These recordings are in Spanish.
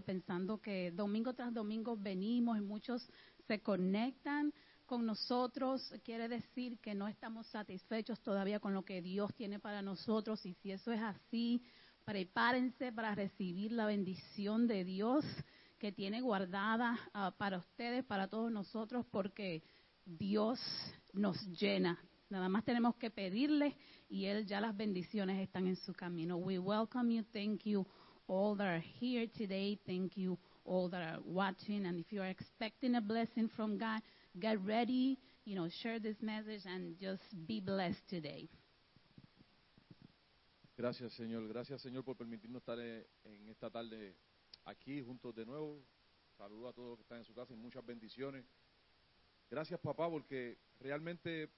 pensando que domingo tras domingo venimos y muchos se conectan con nosotros. Quiere decir que no estamos satisfechos todavía con lo que Dios tiene para nosotros y si eso es así, prepárense para recibir la bendición de Dios que tiene guardada ah, para ustedes, para todos nosotros, porque Dios nos llena. Nada más tenemos que pedirle y Él ya las bendiciones están en su camino. We welcome you. Thank you all that are here today. Thank you all that are watching. And if you are expecting a blessing from God, get ready, you know, share this message and just be blessed today. Gracias, Señor. Gracias, Señor, por permitirnos estar eh, en esta tarde aquí juntos de nuevo. Saludo a todos los que están en su casa y muchas bendiciones. Gracias, papá, porque realmente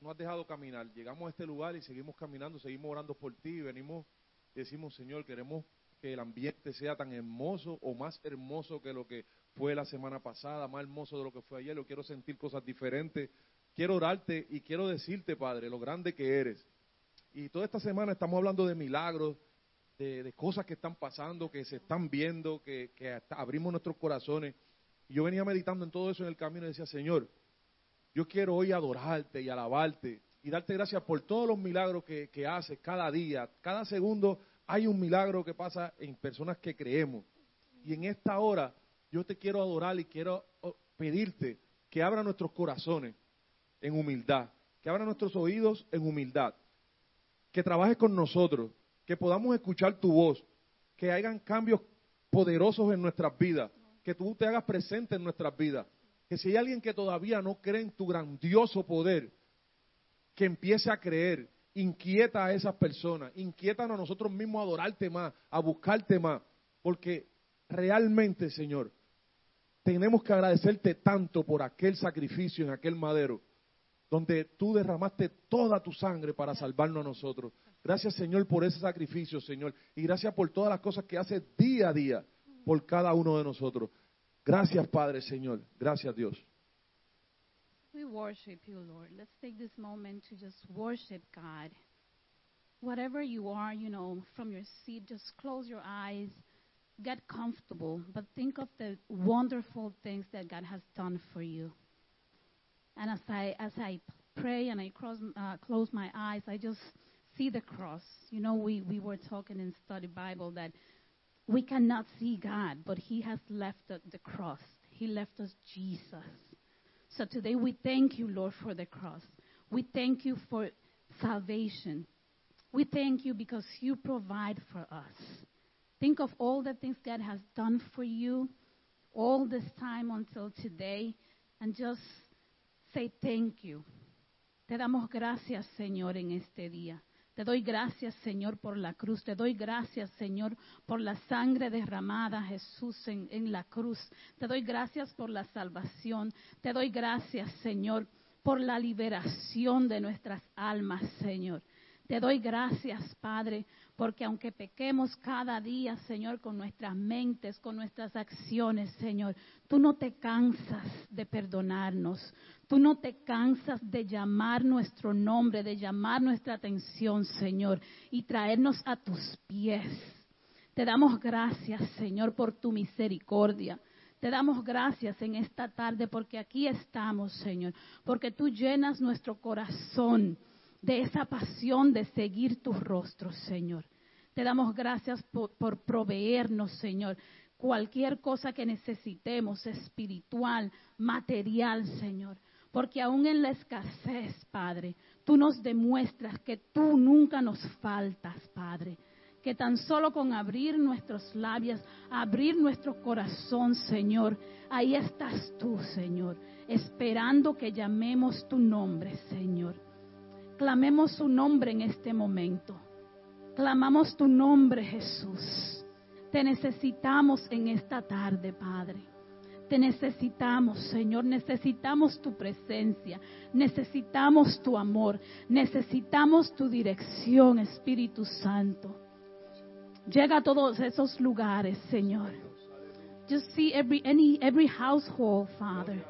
no has dejado caminar. Llegamos a este lugar y seguimos caminando, seguimos orando por ti. Venimos decimos, Señor, queremos que el ambiente sea tan hermoso o más hermoso que lo que fue la semana pasada, más hermoso de lo que fue ayer. Yo quiero sentir cosas diferentes. Quiero orarte y quiero decirte, Padre, lo grande que eres. Y toda esta semana estamos hablando de milagros, de, cosas que están pasando, que se están viendo, que, abrimos nuestros corazones. Y yo venía meditando en todo eso en el camino y decía, Señor, yo quiero hoy adorarte y alabarte y darte gracias por todos los milagros que, que haces cada día. Cada segundo hay un milagro que pasa en personas que creemos. Y en esta hora yo te quiero adorar y quiero oh, pedirte que abra nuestros corazones en humildad, que abra nuestros oídos en humildad, que trabajes con nosotros, que podamos escuchar tu voz, que hagan cambios poderosos en nuestras vidas, que tú te hagas presente en nuestras vidas. Que si hay alguien que todavía no cree en tu grandioso poder, que empiece a creer, inquieta a esas personas, inquieta a nosotros mismos a adorarte más, a buscarte más, porque realmente, Señor, tenemos que agradecerte tanto por aquel sacrificio en aquel madero, donde tú derramaste toda tu sangre para salvarnos a nosotros. Gracias, Señor, por ese sacrificio, Señor. Y gracias por todas las cosas que haces día a día por cada uno de nosotros. Gracias, Padre, Señor. Gracias, Dios. We worship you, Lord. Let's take this moment to just worship God. Whatever you are, you know, from your seat, just close your eyes, get comfortable, but think of the wonderful things that God has done for you. And as I as I pray and I cross, uh, close my eyes, I just see the cross. You know, we, we were talking in study Bible that we cannot see God, but He has left the, the cross. He left us Jesus. So today we thank you, Lord, for the cross. We thank you for salvation. We thank you because you provide for us. Think of all the things God has done for you all this time until today and just say thank you. Te damos gracias, Señor, en este día. Te doy gracias, Señor, por la cruz. Te doy gracias, Señor, por la sangre derramada, Jesús, en, la cruz. Te doy gracias por la salvación. Te doy gracias, Señor, por la liberación de nuestras almas, Señor. Te doy gracias, Padre, porque aunque pequemos cada día, Señor, con nuestras mentes, con nuestras acciones, Señor, tú no te cansas de perdonarnos. Tú no te cansas de llamar nuestro nombre, de llamar nuestra atención, Señor, y traernos a tus pies. Te damos gracias, Señor, por tu misericordia. Te damos gracias en esta tarde porque aquí estamos, Señor, porque tú llenas nuestro corazón de esa pasión de seguir tus rostros, Señor. Te damos gracias por, por, proveernos, Señor, cualquier cosa que necesitemos, espiritual, material, Señor. Porque aún en la escasez, Padre, tú nos demuestras que tú nunca nos faltas, Padre. Que tan solo con abrir nuestros labios, abrir nuestro corazón, Señor, ahí estás tú, Señor, esperando que llamemos tu nombre, Señor. Clamemos su nombre en este momento. Clamamos tu nombre, Jesús. Te necesitamos en esta tarde, Padre. Te necesitamos, Señor, necesitamos tu presencia, necesitamos tu amor, necesitamos tu dirección, Espíritu Santo. Llega a todos esos lugares, Señor. Just see every any every household, Father.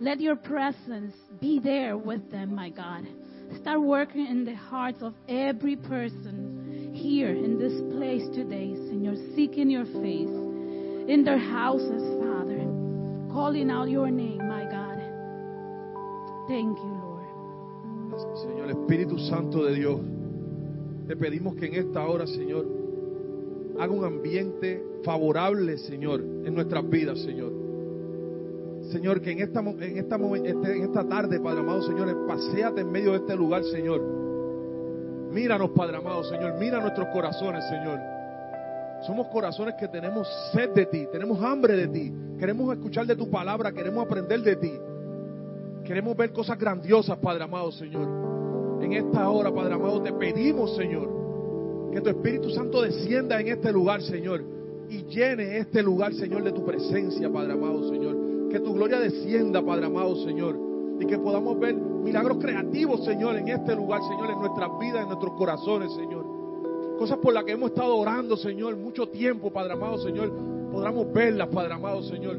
Let your presence be there with them, my God. Start working in the hearts of every person here in this place today, Señor, seeking your face in their houses, Father, calling out your name, my God. Thank you, Lord. Señor Espíritu Santo de Dios, te pedimos que en esta hora, Señor, haga un ambiente favorable, Señor, en nuestras vidas, Señor. Señor, que en esta, en esta, este, esta tarde, Padre amado, Señor, paséate en medio de este lugar, Señor. Míranos, Padre amado, Señor. Mira nuestros corazones, Señor. Somos corazones que tenemos sed de ti, tenemos hambre de ti. Queremos escuchar de tu palabra, queremos aprender de ti. Queremos ver cosas grandiosas, Padre amado, Señor. En esta hora, Padre amado, te pedimos, Señor, que tu Espíritu Santo descienda en este lugar, Señor, y llene este lugar, Señor, de tu presencia, Padre amado, Señor. Que tu gloria descienda, Padre amado, Señor. Y que podamos ver milagros creativos, Señor, en este lugar, Señor, en nuestras vidas, en nuestros corazones, Señor. Cosas por las que hemos estado orando, Señor, mucho tiempo, Padre amado, Señor. Podamos verlas, Padre amado, Señor.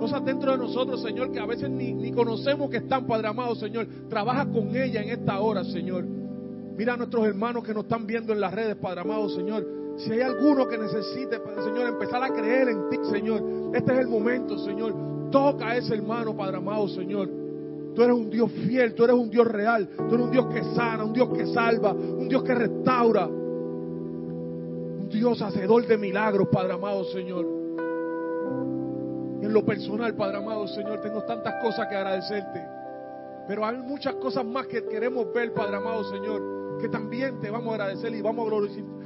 Cosas dentro de nosotros, Señor, que a veces ni, ni conocemos que están, Padre amado, Señor. Trabaja con ella en esta hora, Señor. Mira a nuestros hermanos que nos están viendo en las redes, Padre amado, Señor. Si hay alguno que necesite, Señor, empezar a creer en ti, Señor. Este es el momento, Señor. Toca a ese hermano, Padre amado, Señor. Tú eres un Dios fiel, tú eres un Dios real, tú eres un Dios que sana, un Dios que salva, un Dios que restaura. Un Dios hacedor de milagros, Padre amado, Señor. en lo personal, Padre amado, Señor, tengo tantas cosas que agradecerte. Pero hay muchas cosas más que queremos ver, Padre amado, Señor, que también te vamos a agradecer y vamos a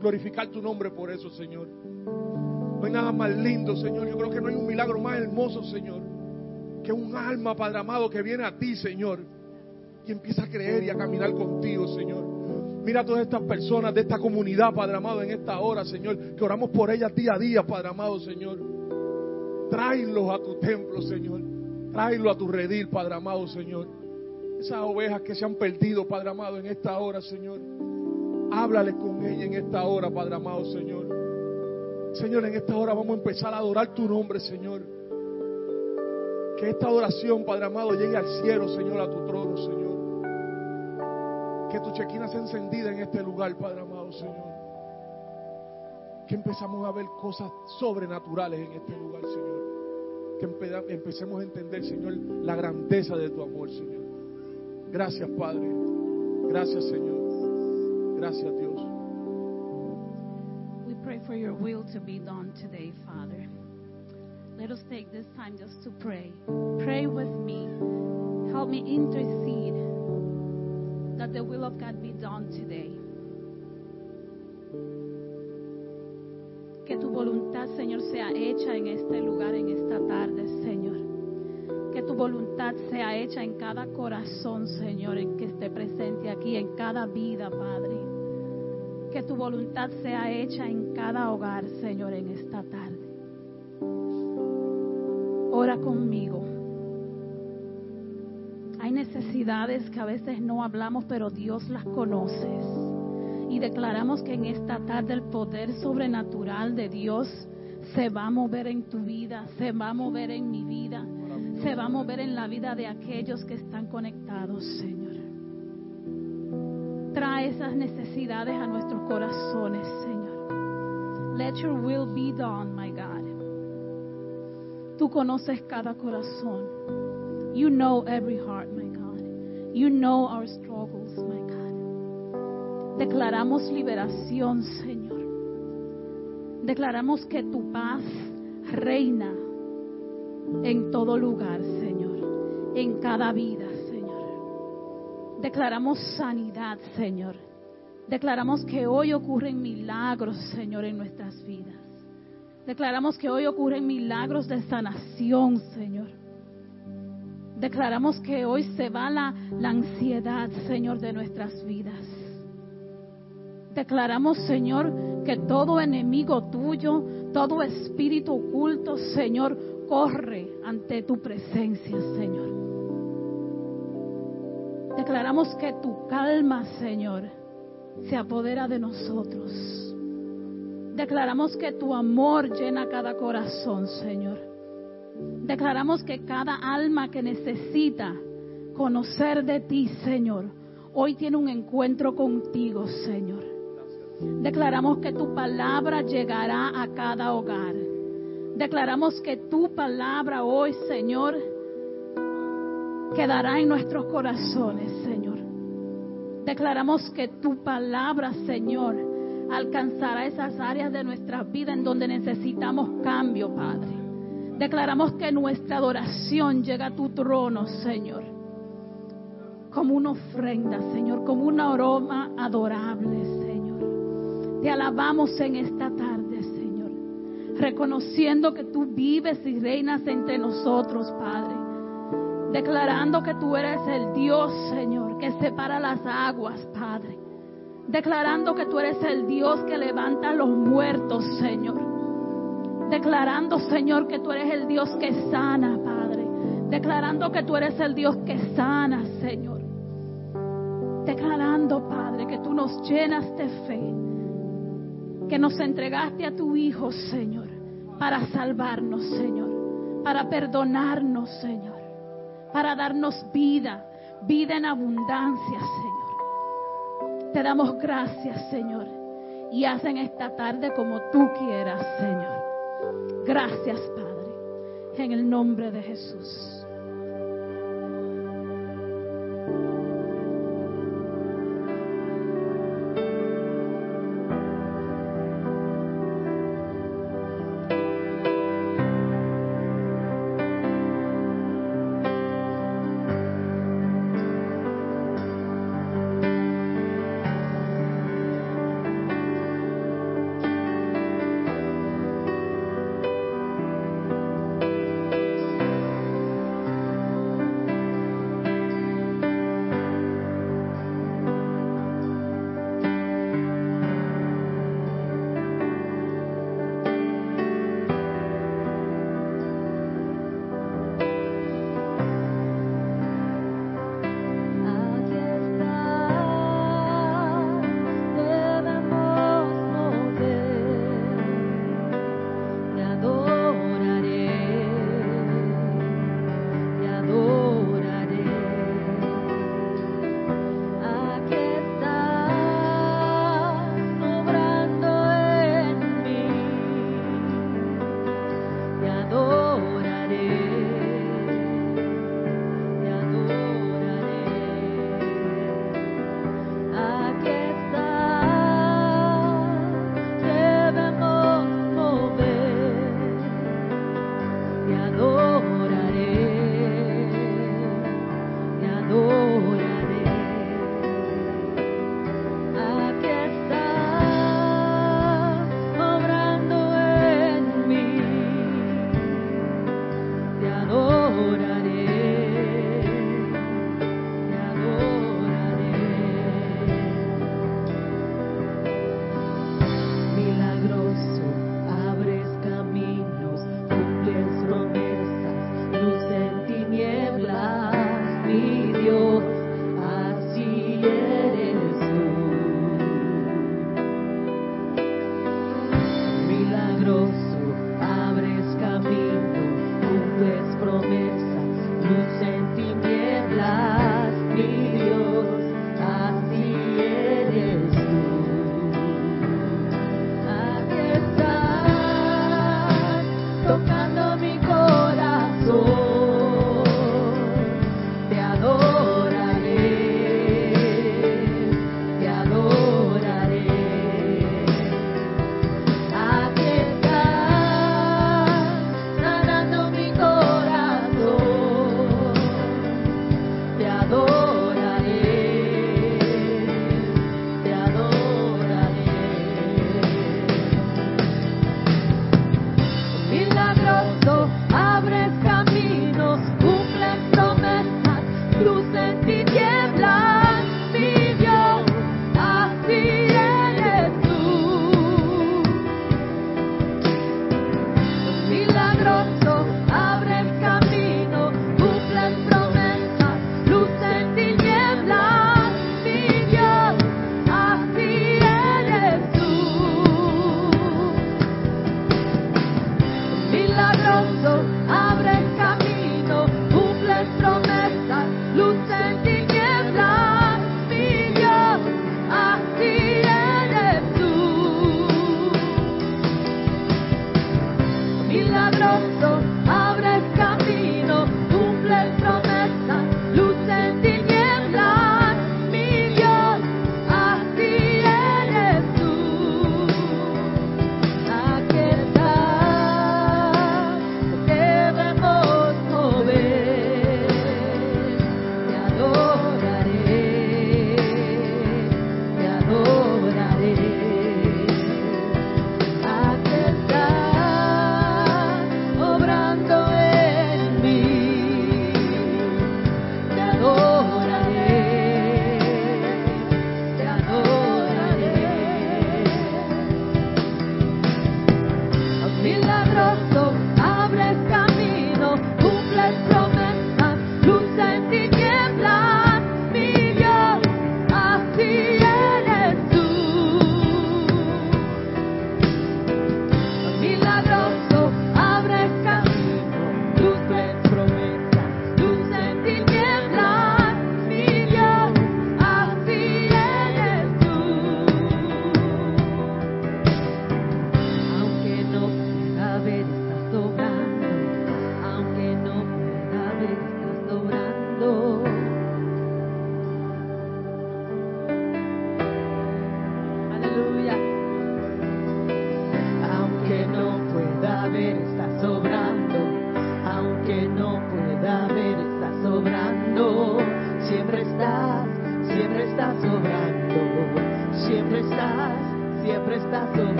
glorificar tu nombre por eso, Señor. No hay nada más lindo, Señor. Yo creo que no hay un milagro más hermoso, Señor, que un alma, Padre amado, que viene a ti, Señor, y empieza a creer y a caminar contigo, Señor. Mira a todas estas personas de esta comunidad, Padre amado, en esta hora, Señor, que oramos por ellas día a día, Padre amado, Señor. Tráelos a tu templo, Señor. Tráelos a tu redil, Padre amado, Señor. Esas ovejas que se han perdido, Padre amado, en esta hora, Señor. Háblale con ellas en esta hora, Padre amado, Señor. Señor, en esta hora vamos a empezar a adorar tu nombre, Señor. Que esta adoración, Padre amado, llegue al cielo, Señor, a tu trono, Señor. Que tu chequina sea encendida en este lugar, Padre amado, Señor. Que empezamos a ver cosas sobrenaturales en este lugar, Señor. Que empecemos a entender, Señor, la grandeza de tu amor, Señor. Gracias, Padre. Gracias, Señor. Gracias, Dios. pray for your will to be done today, Father. Let us take this time just to pray. Pray with me. Help me intercede that the will of God be done today. Que tu voluntad, Señor, sea hecha en este lugar, en esta tarde, Señor. Que tu voluntad sea hecha en cada corazón, Señor, en que esté presente aquí, en cada vida, Padre. Que tu voluntad sea hecha en cada hogar, Señor, en esta tarde. Ora conmigo. Hay necesidades que a veces no hablamos, pero Dios las conoce. Y declaramos que en esta tarde el poder sobrenatural de Dios se va a mover en tu vida, se va a mover en mi vida, se va a mover en la vida de aquellos que están conectados, Señor trae esas necesidades a nuestros corazones, Señor. Let your will be done. Tú conoces cada corazón. You know every heart, my God. You know our struggles, my God. Declaramos liberación, Señor. Declaramos que tu paz reina en todo lugar, Señor. En cada vida, Declaramos sanidad, Señor. Declaramos que hoy ocurren milagros, Señor, en nuestras vidas. Declaramos que hoy ocurren milagros de sanación, Señor. Declaramos que hoy se va la, la ansiedad, Señor, de nuestras vidas. Declaramos, Señor, que todo enemigo tuyo, todo espíritu oculto, Señor, corre ante tu presencia, Señor. Declaramos que tu calma, Señor, se apodera de nosotros. Declaramos que tu amor llena cada corazón, Señor. Declaramos que cada alma que necesita conocer de ti, Señor, hoy tiene un encuentro contigo, Señor. Declaramos que tu palabra llegará a cada hogar. Declaramos que tu palabra hoy, Señor, quedará en nuestros corazones, Señor. Declaramos que tu palabra, Señor, alcanzará esas áreas de nuestra vida en donde necesitamos cambio, Padre. Declaramos que nuestra adoración llega a tu trono, Señor, como una ofrenda, Señor, como un aroma adorable, Señor. Te alabamos en esta tarde, Señor, reconociendo que tú vives y reinas entre nosotros, Padre. Declarando que tú eres el Dios, Señor, que separa las aguas, Padre. Declarando que tú eres el Dios que levanta a los muertos, Señor declarando, Señor, que tú eres el Dios que sana, Padre. Declarando que tú eres el Dios que sana, Señor. Declarando, Padre, que tú nos llenas de fe. Que nos entregaste a tu Hijo, Señor, para salvarnos, Señor. Para perdonarnos, Señor. Para darnos vida, vida en abundancia, Señor. Te damos gracias, Señor. Y hacen esta tarde como tú quieras, Señor. Gracias, Padre, en el nombre de Jesús.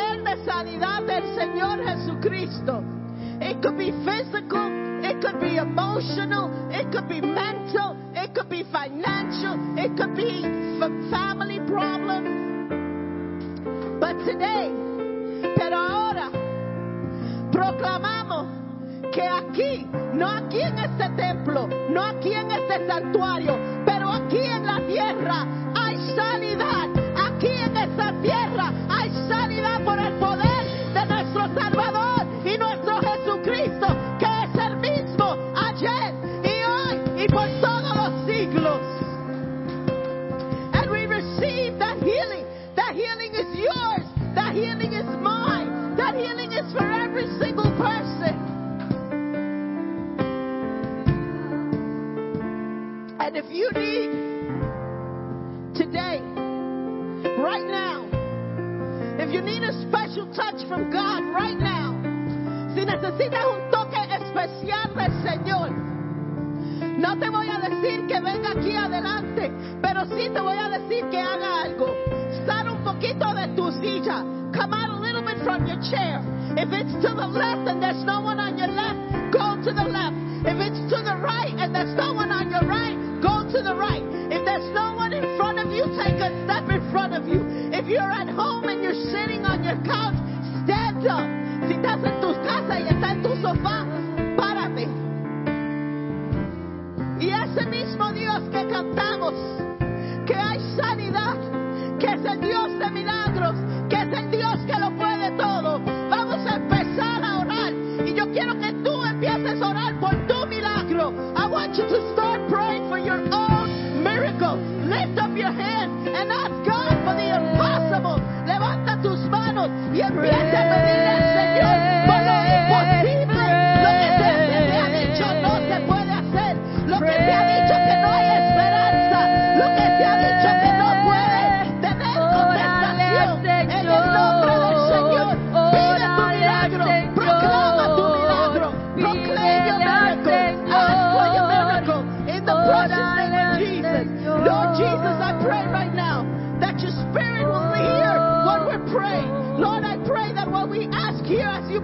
Poder de sanidad del Señor Jesucristo. It could be physical, it could be emotional, it could be mental, it could be financial, it could be family problems. But today, pero ahora, proclamamos que aquí, no aquí en este templo, no aquí en este santuario, pero aquí en la tierra hay sanidad. You need today, right now, if you need a special touch from God right now, si necesitas un toque especial del Señor, no te voy a decir que venga aquí adelante, pero sí te voy a decir que haga algo. Sal un poquito de tu silla. Come out a little bit from your chair. If it's to the left and there's no one on your left, go to the left. If it's to the right and there's no one on your right, to the right. If there's no one in front of you, take a step in front of you. If you're at home and you're sitting on your couch, stand up. Si estás en tu casa y estás en tu sofá, párate. Y ese mismo Dios que cantamos, que hay sanidad, que es el Dios de milagros, que es el Dios que lo puede todo. Vamos a empezar a orar. Y yo quiero que tú empieces a orar por tu milagro. I want you to tus manos y empieza a pedirle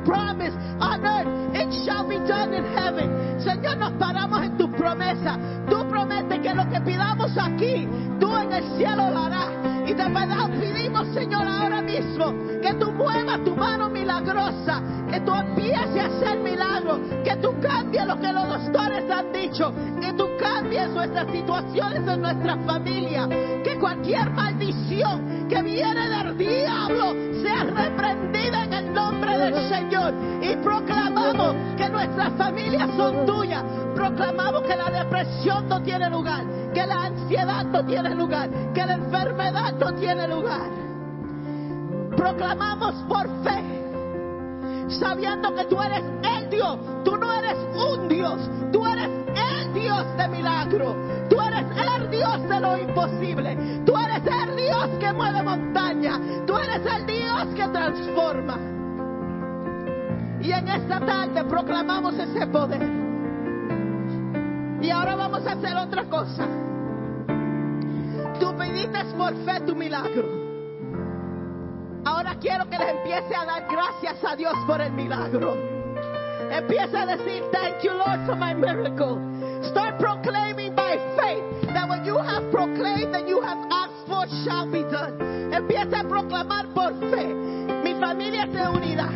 promise on earth, it shall be done in heaven. Señor, nos paramos en tu promesa. Tú prometes que lo que pidamos aquí, tú en el cielo lo harás. Y verdad pedimos, Señor, ahora mismo que tú muevas tu mano milagrosa, que tú empieces a hacer milagros, que tú cambies lo que los doctores han dicho, que tú cambies nuestras situaciones en nuestra familia, que cualquier maldición que viene del diablo sea reprendida en el nombre del Señor. Y proclamamos que nuestras familias son tuyas. Proclamamos que la depresión no tiene lugar, que la ansiedad no tiene lugar, que la enfermedad no tiene lugar. Proclamamos por fe, sabiendo que tú eres el Dios, tú no eres un Dios, tú eres el Dios de milagro, tú eres el Dios de lo imposible, tú eres el Dios que mueve montaña, tú eres el Dios que transforma. Y en esta tarde proclamamos ese poder. Y ahora vamos a hacer otra cosa. Tú pediste por fe tu milagro. Ahora quiero que les empiece a dar gracias a Dios por el milagro. Empieza a decir, thank you Lord for my miracle. Start proclaiming by faith that what you have proclaimed and you have asked for shall be done. Empieza a proclamar por fe. Mi familia se unirá.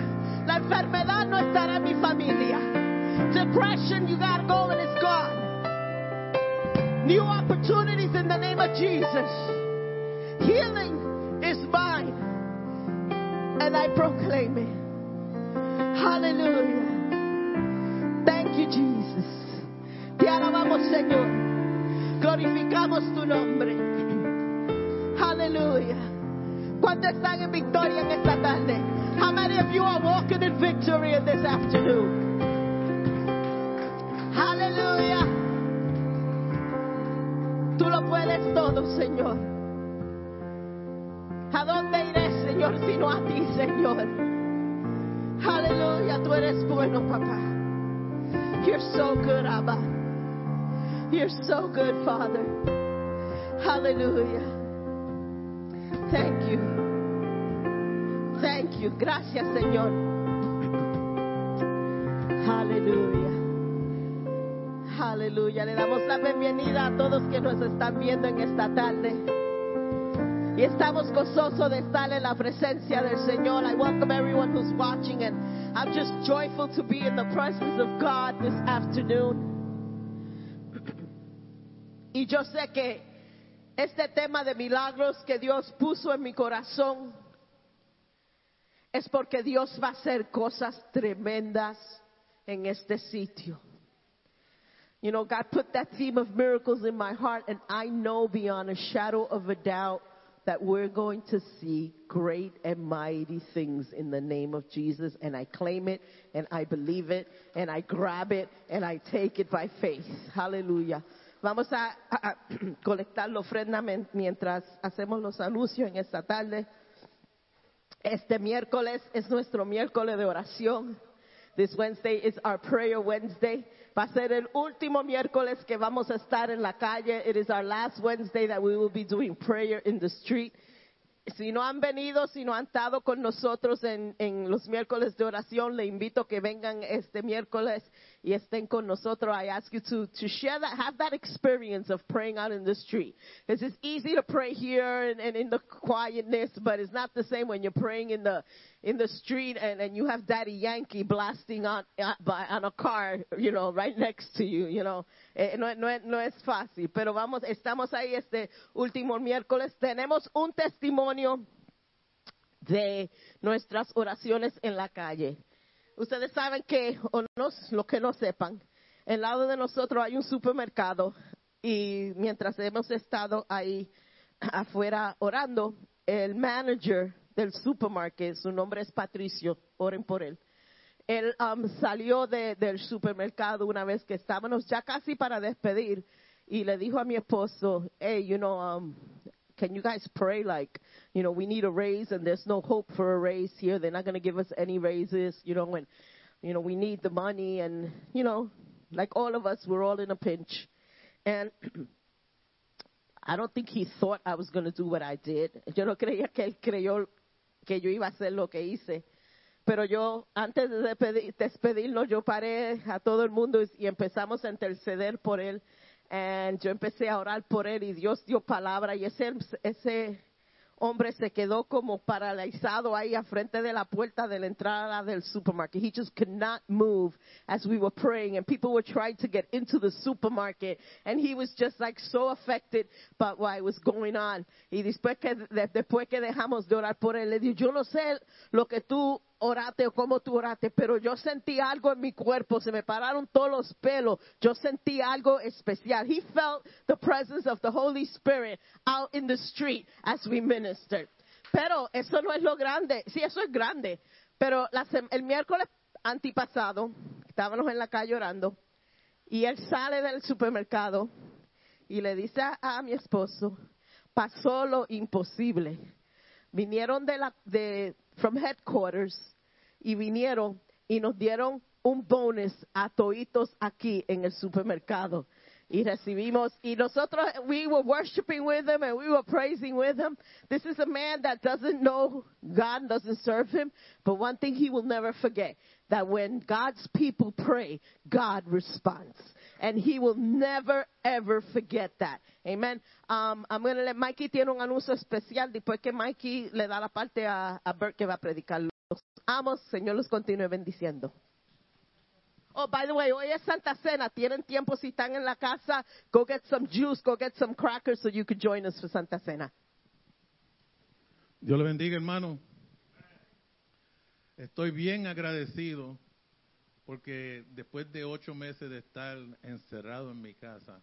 La enfermedad no estará en mi familia. Depression, you gotta go and it's gone. New opportunities in the name of Jesus. Healing is mine. And I proclaim it. Hallelujah. Thank you, Jesus. Te alabamos, Señor. Glorificamos tu nombre. Hallelujah. ¿Cuántos están en victoria en esta tarde? How many of you are walking in victory in this afternoon? Lo puedes todo, Señor. ¿A dónde iré, Señor, sino a ti, Señor? Aleluya, tú eres bueno, papá. You're so good, Abba. You're so good, Father. Hallelujah. Thank you. Thank you. Gracias, Señor. Aleluya. Aleluya. Le damos la bienvenida a todos que nos están viendo en esta tarde. Y estamos gozosos de estar en la presencia del Señor. I welcome everyone who's watching and I'm just joyful to be in the presence of God this afternoon. Y yo sé que este tema de milagros que Dios puso en mi corazón es porque Dios va a hacer cosas tremendas en este sitio. You know, God put that theme of miracles in my heart, and I know beyond a shadow of a doubt that we're going to see great and mighty things in the name of Jesus. And I claim it, and I believe it, and I grab it, and I take it by faith. Hallelujah. Vamos a, a, a colectar la ofrenda mientras hacemos los anuncios en esta tarde. Este miércoles es nuestro miércoles de oración. This Wednesday is our prayer Wednesday. Va a ser el último miércoles que vamos a estar en la calle. It is our last Wednesday that we will be doing prayer in the street. Si no han venido, si no han estado con nosotros en, en los miércoles de oración, le invito a que vengan este miércoles y estén con nosotros. I ask you to, to share that, have that experience of praying out in the street. It's easy to pray here and, and in the quietness, but it's not the same when you're praying in the, in the street and, and you have Daddy Yankee blasting on, on a car, you know, right next to you, you know. Eh, no, no, no es fácil, pero vamos, estamos ahí este último miércoles. Tenemos un testimonio de nuestras oraciones en la calle. Ustedes saben que, o no, los que no sepan, al lado de nosotros hay un supermercado y mientras hemos estado ahí afuera orando, el manager del supermercado, su nombre es Patricio, oren por él. Él um, salió de- del supermercado una vez que estábamos ya casi para despedir y le dijo a mi esposo, hey, you know, um, can you guys pray like, you know, we need a raise and there's no hope for a raise here. They're not going to give us any raises, you know, and, you know, we need the money and, you know, like all of us, we're all in a pinch. And I don't think he thought I was going to do what I did. Yo no creía que él creyó que yo iba a hacer lo que hice. Pero yo, antes de despedir- despedirnos, yo paré a todo el mundo y empezamos a interceder por él. And yo empecé a orar por él y Dios dio palabra y ese, ese hombre se quedó como paralizado ahí a frente de la puerta de la entrada del supermarket. He just could not move as we were praying and people were trying to get into the supermarket and he was just like so affected by what was going on. Y después que, de- después que dejamos de orar por él, le dijo, yo no sé lo que tú oraste o cómo tú oraste, pero yo sentí algo en mi cuerpo, se me pararon todos los pelos, yo sentí algo especial. He felt the presence of the Holy Spirit out in the street as we ministered. Pero eso no es lo grande, sí, eso es grande, pero el miércoles antipasado, estábamos en la calle orando, y él sale del supermercado y le dice a, a mi esposo, pasó lo imposible. Vinieron de la, de, from headquarters y vinieron y nos dieron un bonus a toitos aquí en el supermercado. Y recibimos, y nosotros, we were worshiping with him and we were praising with him. This is a man that doesn't know God, doesn't serve him, but one thing he will never forget, that when God's people pray, God responds. And he will never, ever forget that. Amen. Um, I'm gonna let Mikey tiene un anuncio especial después que Mikey le da la parte a, a Bert que va a predicar. Los amos, Señor los continúe bendiciendo. Oh, by the way, hoy es Santa Cena. Tienen tiempo si están en la casa. Go get some juice, go get some crackers so you could join us for Santa Cena. Dios le bendiga, hermano. Estoy bien agradecido porque después de ocho meses de estar encerrado en mi casa,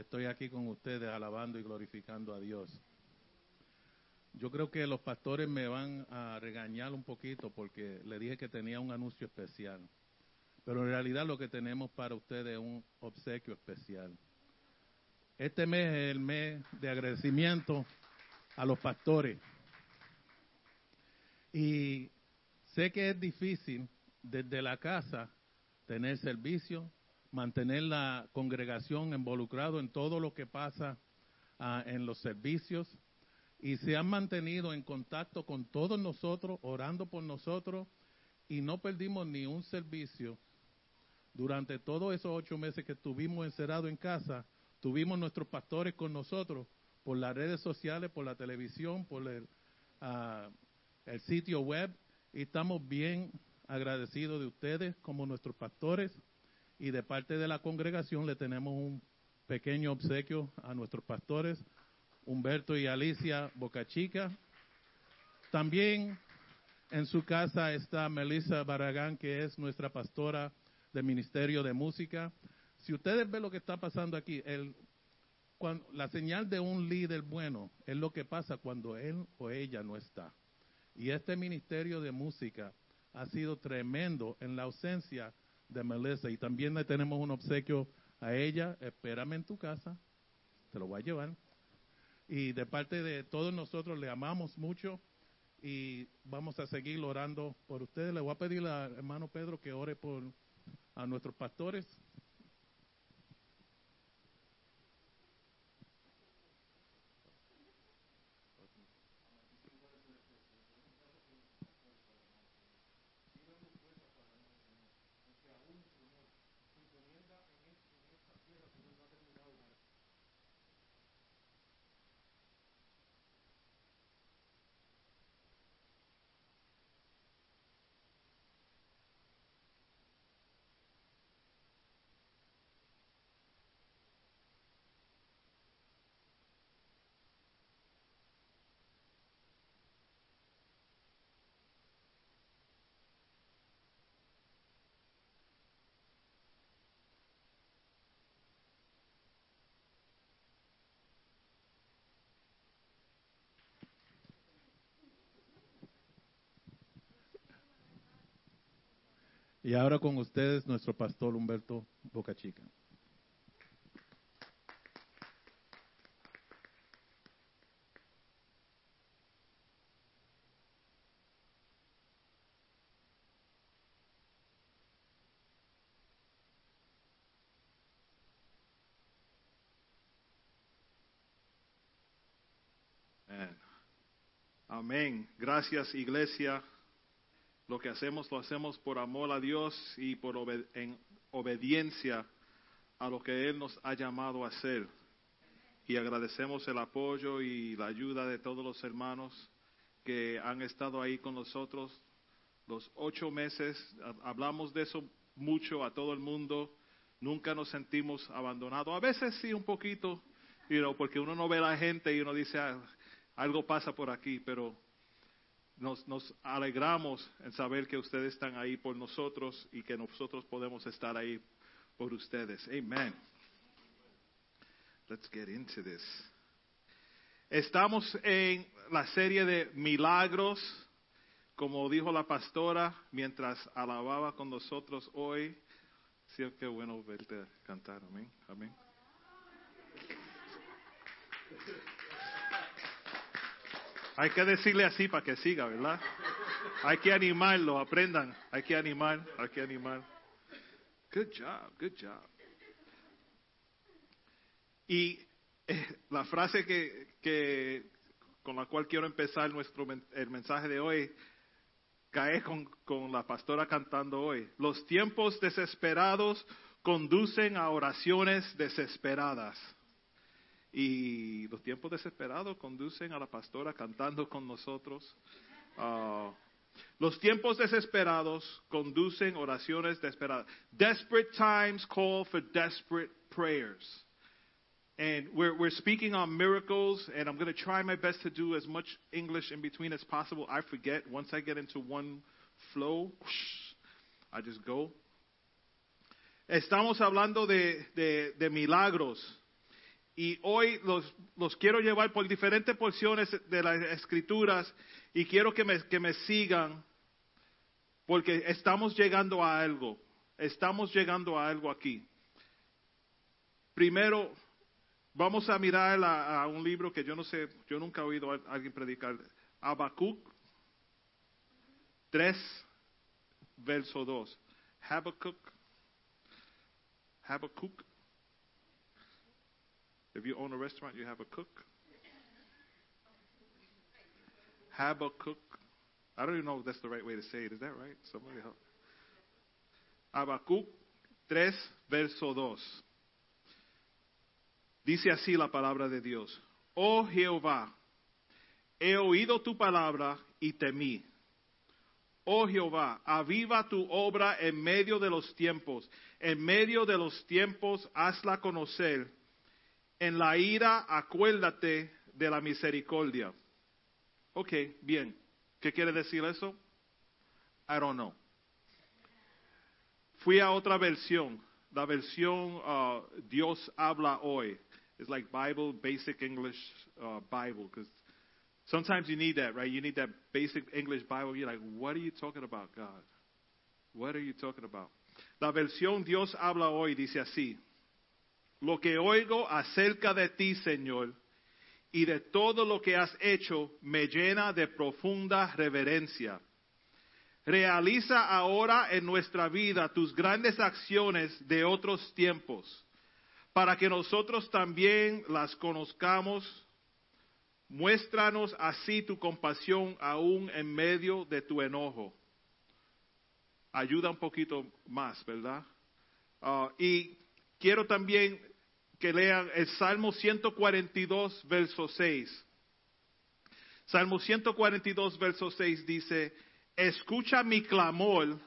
estoy aquí con ustedes alabando y glorificando a Dios. Yo creo que los pastores me van a regañar un poquito porque le dije que tenía un anuncio especial. Pero en realidad lo que tenemos para ustedes es un obsequio especial. Este mes es el mes de agradecimiento a los pastores. Y sé que es difícil desde la casa tener servicio, mantener la congregación involucrado en todo lo que pasa ah, en los servicios. Y se han mantenido en contacto con todos nosotros, orando por nosotros y no perdimos ni un servicio. Durante todos esos ocho meses que estuvimos encerrados en casa, tuvimos nuestros pastores con nosotros por las redes sociales, por la televisión, por el, ah, el sitio web. Y estamos bien agradecidos de ustedes como nuestros pastores y de parte de la congregación le tenemos un pequeño obsequio a nuestros pastores, Humberto y Alicia Bocachica. También en su casa está Melissa Barragán, que es nuestra pastora del Ministerio de Música. Si ustedes ven lo que está pasando aquí, el, la señal de un líder bueno es lo que pasa cuando él o ella no está. Y este Ministerio de Música ha sido tremendo en la ausencia de Melissa. Y también le tenemos un obsequio a ella. Espérame en tu casa, te lo voy a llevar. Y de parte de todos nosotros le amamos mucho y vamos a seguir orando por ustedes. Le voy a pedir al hermano Pedro que ore por a nuestros pastores. Y ahora con ustedes nuestro pastor Humberto Bocachica. Amén. Gracias, iglesia. Lo que hacemos lo hacemos por amor a Dios y por en obediencia a lo que Él nos ha llamado a hacer. Y agradecemos el apoyo y la ayuda de todos los hermanos que han estado ahí con nosotros los ocho meses. Hablamos de eso mucho a todo el mundo. Nunca nos sentimos abandonados. A veces sí un poquito, porque uno no ve a la gente y uno dice, ah, algo pasa por aquí, pero nos, nos, alegramos en saber que ustedes están ahí por nosotros y que nosotros podemos estar ahí por ustedes. Amen. Let's get into this. Estamos en la serie de milagros, como dijo la pastora mientras alababa con nosotros hoy. Sí, qué bueno verte cantar. Amén. Amén. Hay que decirle así para que siga, ¿verdad? Hay que animarlo, aprendan. Hay que animar, hay que animar. Good job, good job. Y eh, la frase que, que, con la cual quiero empezar nuestro el mensaje de hoy cae con, con la pastora cantando hoy. Los tiempos desesperados conducen a oraciones desesperadas. Y los tiempos desesperados conducen a la pastora cantando con nosotros. Ah, los tiempos desesperados conducen oraciones desesperadas. Desperate times call for desperate prayers. And we're, we're speaking on miracles, and I'm going to try my best to do as much English in between as possible. I forget. Once I get into one flow, I just go. Estamos hablando de, de, de milagros. Y hoy los, los, quiero llevar por diferentes porciones de las escrituras y quiero que me, que me sigan porque estamos llegando a algo, estamos llegando a algo aquí. Primero, vamos a mirar a, un libro que yo no sé, yo nunca he oído a alguien predicar. Habacuc 3, verso 2. Habacuc. Habacuc. If you own a restaurant, you have a cook. Habakkuk. I don't even know if that's the right way to say it. Is that right? Somebody help. Habacuc 3, verso 2. Dice así la palabra de Dios. Oh Jehová, he oído tu palabra y temí. Oh Jehová, aviva tu obra en medio de los tiempos. En medio de los tiempos, hazla conocer. En la ira, acuérdate de la misericordia. Ok, bien. ¿Qué quiere decir eso? I don't know. Fui a otra versión, la versión uh, Dios habla hoy. It's like Bible, basic English uh, Bible, because sometimes you need that, right? You need that basic English Bible. You're like, what are you talking about, God? What are you talking about? La versión Dios habla hoy dice así. Lo que oigo acerca de ti, Señor, y de todo lo que has hecho, me llena de profunda reverencia. Realiza ahora en nuestra vida tus grandes acciones de otros tiempos, para que nosotros también las conozcamos. Muéstranos así tu compasión aún en medio de tu enojo. Ayuda un poquito más, ¿verdad? Uh, y quiero también que lean el Salmo 142, verso 6. Salmo 142, verso 6 dice, escucha mi clamor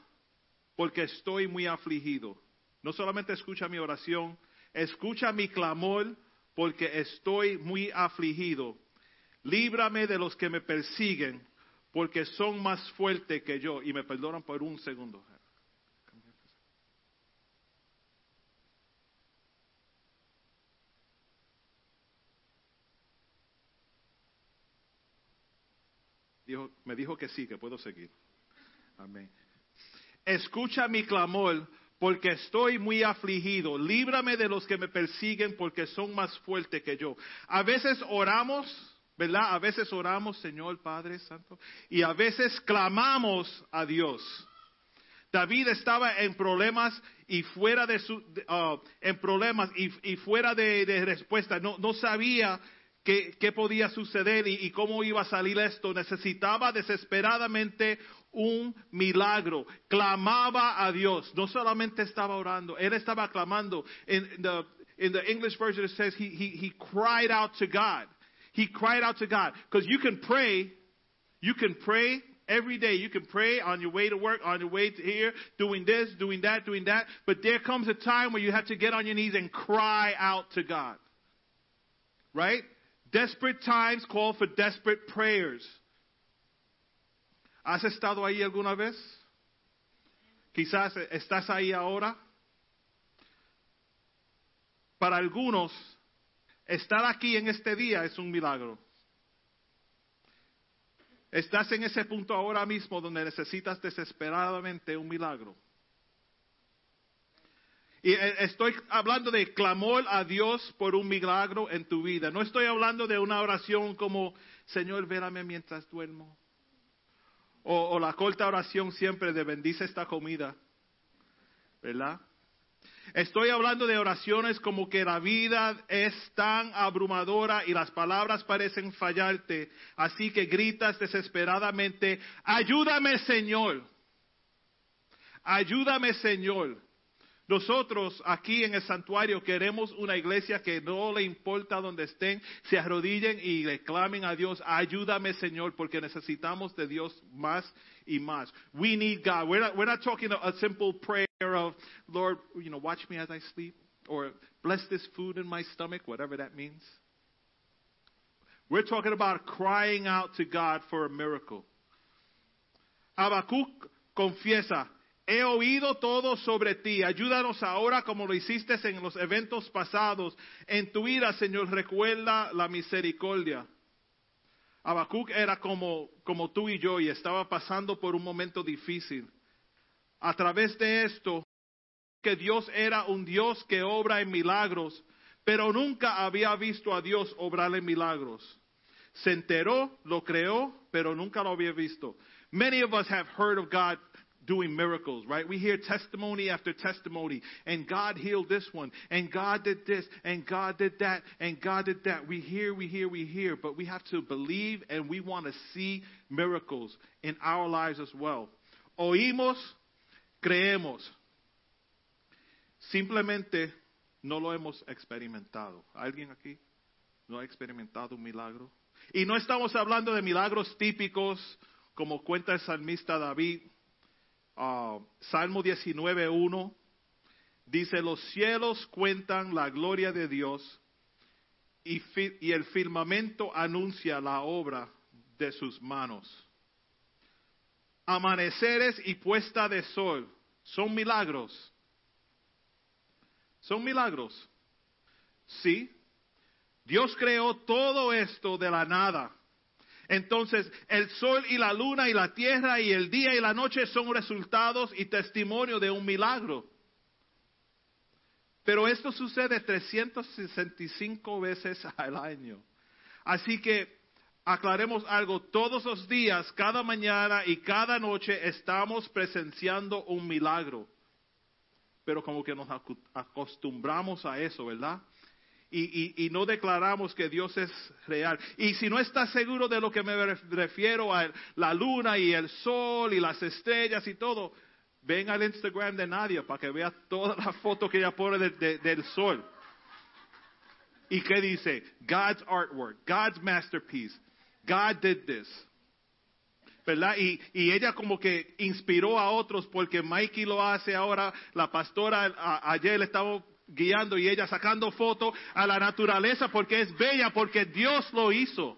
porque estoy muy afligido. No solamente escucha mi oración, escucha mi clamor porque estoy muy afligido. Líbrame de los que me persiguen porque son más fuertes que yo. Y me perdonan por un segundo. Me dijo que sí, que puedo seguir. Amén. Escucha mi clamor, porque estoy muy afligido. Líbrame de los que me persiguen, porque son más fuertes que yo. A veces oramos, ¿verdad? A veces oramos, Señor Padre Santo, y a veces clamamos a Dios. David estaba en problemas y fuera de su, uh, en problemas y, y fuera de, de, respuesta. No, no sabía qué, qué podía suceder y, y, cómo iba a salir esto. Necesitaba desesperadamente un milagro. Clamaba a Dios. No solamente estaba orando, él estaba clamando. In the, in the English version it says he, he, he cried out to God. He cried out to God. Because you can pray, you can pray every day. You can pray on your way to work, on your way to here, doing this, doing that, doing that. But there comes a time where you have to get on your knees and cry out to God. Right? Desperate times call for desperate prayers. ¿Has estado ahí alguna vez? Quizás estás ahí ahora. Para algunos, estar aquí en este día es un milagro. Estás en ese punto ahora mismo donde necesitas desesperadamente un milagro. Y estoy hablando de clamor a Dios por un milagro en tu vida. No estoy hablando de una oración como, Señor, vérame mientras duermo. O, o la corta oración siempre de bendice esta comida. ¿Verdad? Estoy hablando de oraciones como que la vida es tan abrumadora y las palabras parecen fallarte, así que gritas desesperadamente, ayúdame Señor, ayúdame Señor. Nosotros aquí en el santuario queremos una iglesia que no le importa donde estén, se arrodillen y le clamen a Dios, ayúdame Señor, porque necesitamos de Dios más y más. We need God. We're not, talking a simple prayer of, Lord, you know, watch me as I sleep, or bless this food in my stomach, whatever that means. We're talking about crying out to God for a miracle. Habacuc confiesa, he oído todo sobre ti. Ayúdanos ahora como lo hiciste en los eventos pasados. En tu ira, Señor, recuerda la misericordia. Habacuc era como, como tú y yo y estaba pasando por un momento difícil. A través de esto, que Dios era un Dios que obra en milagros, pero nunca había visto a Dios obrarle milagros. Se enteró, lo creó, pero nunca lo había visto. Many of us have heard of God doing miracles, right? We hear testimony after testimony, and God healed this one, and God did this, and God did that, and God did that. We hear, we hear, we hear, but we have to believe and we want to see miracles in our lives as well. Oímos, creemos. Simplemente no lo hemos experimentado. ¿Alguien aquí no ha experimentado un milagro? Y no estamos hablando de milagros típicos como cuenta el salmista David. Uh, Salmo 19.1 dice, los cielos cuentan la gloria de Dios y, y el firmamento anuncia la obra de sus manos. Amaneceres y puesta de sol son milagros. Son milagros. Sí. Dios creó todo esto de la nada. Entonces, el sol y la luna y la tierra y el día y la noche son resultados y testimonio de un milagro. Pero esto sucede 365 veces al año. Así que aclaremos algo, todos los días, cada mañana y cada noche estamos presenciando un milagro. Pero como que nos acostumbramos a eso, ¿verdad? Y, y- no declaramos que Dios es real. Y si no estás seguro de lo que me ref- refiero a la luna y el sol y las estrellas y todo, ven al Instagram de Nadia para que veas todas las fotos que ella pone de- de- del sol. ¿Y qué dice? God's artwork, God's masterpiece. God did this. ¿verdad? Y, ella como que inspiró a otros porque Mikey lo hace ahora, la pastora ayer le estaba guiando y ella sacando fotos a la naturaleza porque es bella, porque Dios lo hizo.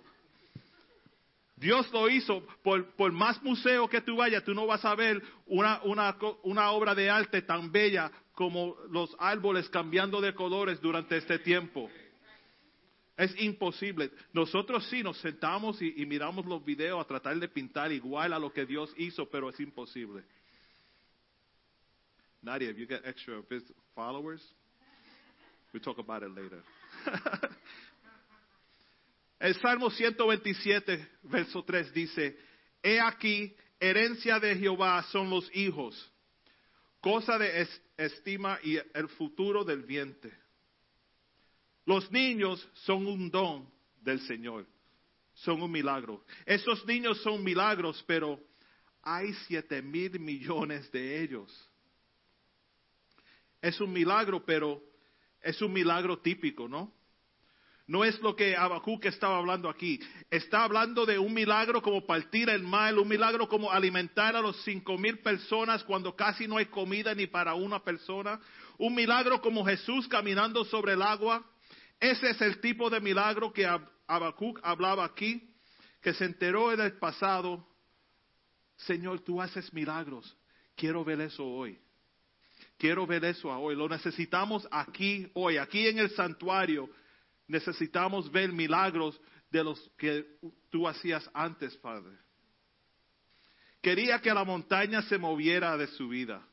Dios lo hizo. Por, por más museo que tú vayas, tú no vas a ver una, una, una obra de arte tan bella como los árboles cambiando de colores durante este tiempo. Es imposible. Nosotros sí nos sentamos y, miramos los videos a tratar de pintar igual a lo que Dios hizo, pero es imposible. Nadia, if you get extra followers, we'll talk about it later. El Salmo 127, verso 3 dice, He aquí, herencia de Jehová son los hijos, cosa de es- estima y el futuro del vientre. Los niños son un don del Señor, son un milagro. Esos niños son milagros, pero hay siete mil millones de ellos. Es un milagro, pero es un milagro típico, ¿no? No es lo que Habacuc estaba hablando aquí. Está hablando de un milagro como partir el mal, un milagro como alimentar a los cinco mil personas cuando casi no hay comida ni para una persona. Un milagro como Jesús caminando sobre el agua. Ese es el tipo de milagro que Habacuc hablaba aquí, que se enteró en el pasado. Señor, tú haces milagros. Quiero ver eso hoy. Quiero ver eso hoy. Lo necesitamos aquí hoy, aquí en el santuario. Necesitamos ver milagros de los que tú hacías antes, Padre. Quería que la montaña se moviera de su vida.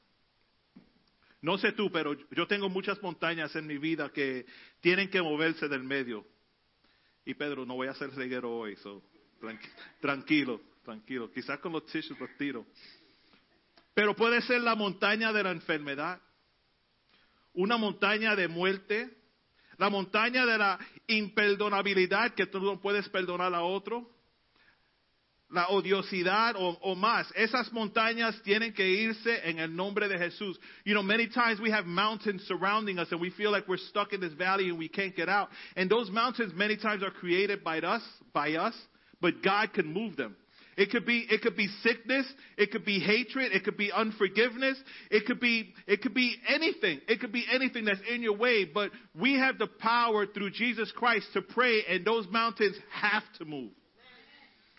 No sé tú, pero yo tengo muchas montañas en mi vida que tienen que moverse del medio. Y Pedro, no voy a hacer reguero hoy, so, tranqui- tranquilo, tranquilo. Quizás con los tissues los tiro. Pero puede ser la montaña de la enfermedad, una montaña de muerte, la montaña de la imperdonabilidad que tú no puedes perdonar a otro, la odiosidad o, o más. Esas montañas tienen que irse en el nombre de Jesús. You know, many times we have mountains surrounding us and we feel like we're stuck in this valley and we can't get out. And those mountains many times are created by us, by us, but God can move them. It could be it could be sickness, it could be hatred, it could be unforgiveness, it could be it could be anything. It could be anything that's in your way, but we have the power through Jesus Christ to pray and those mountains have to move.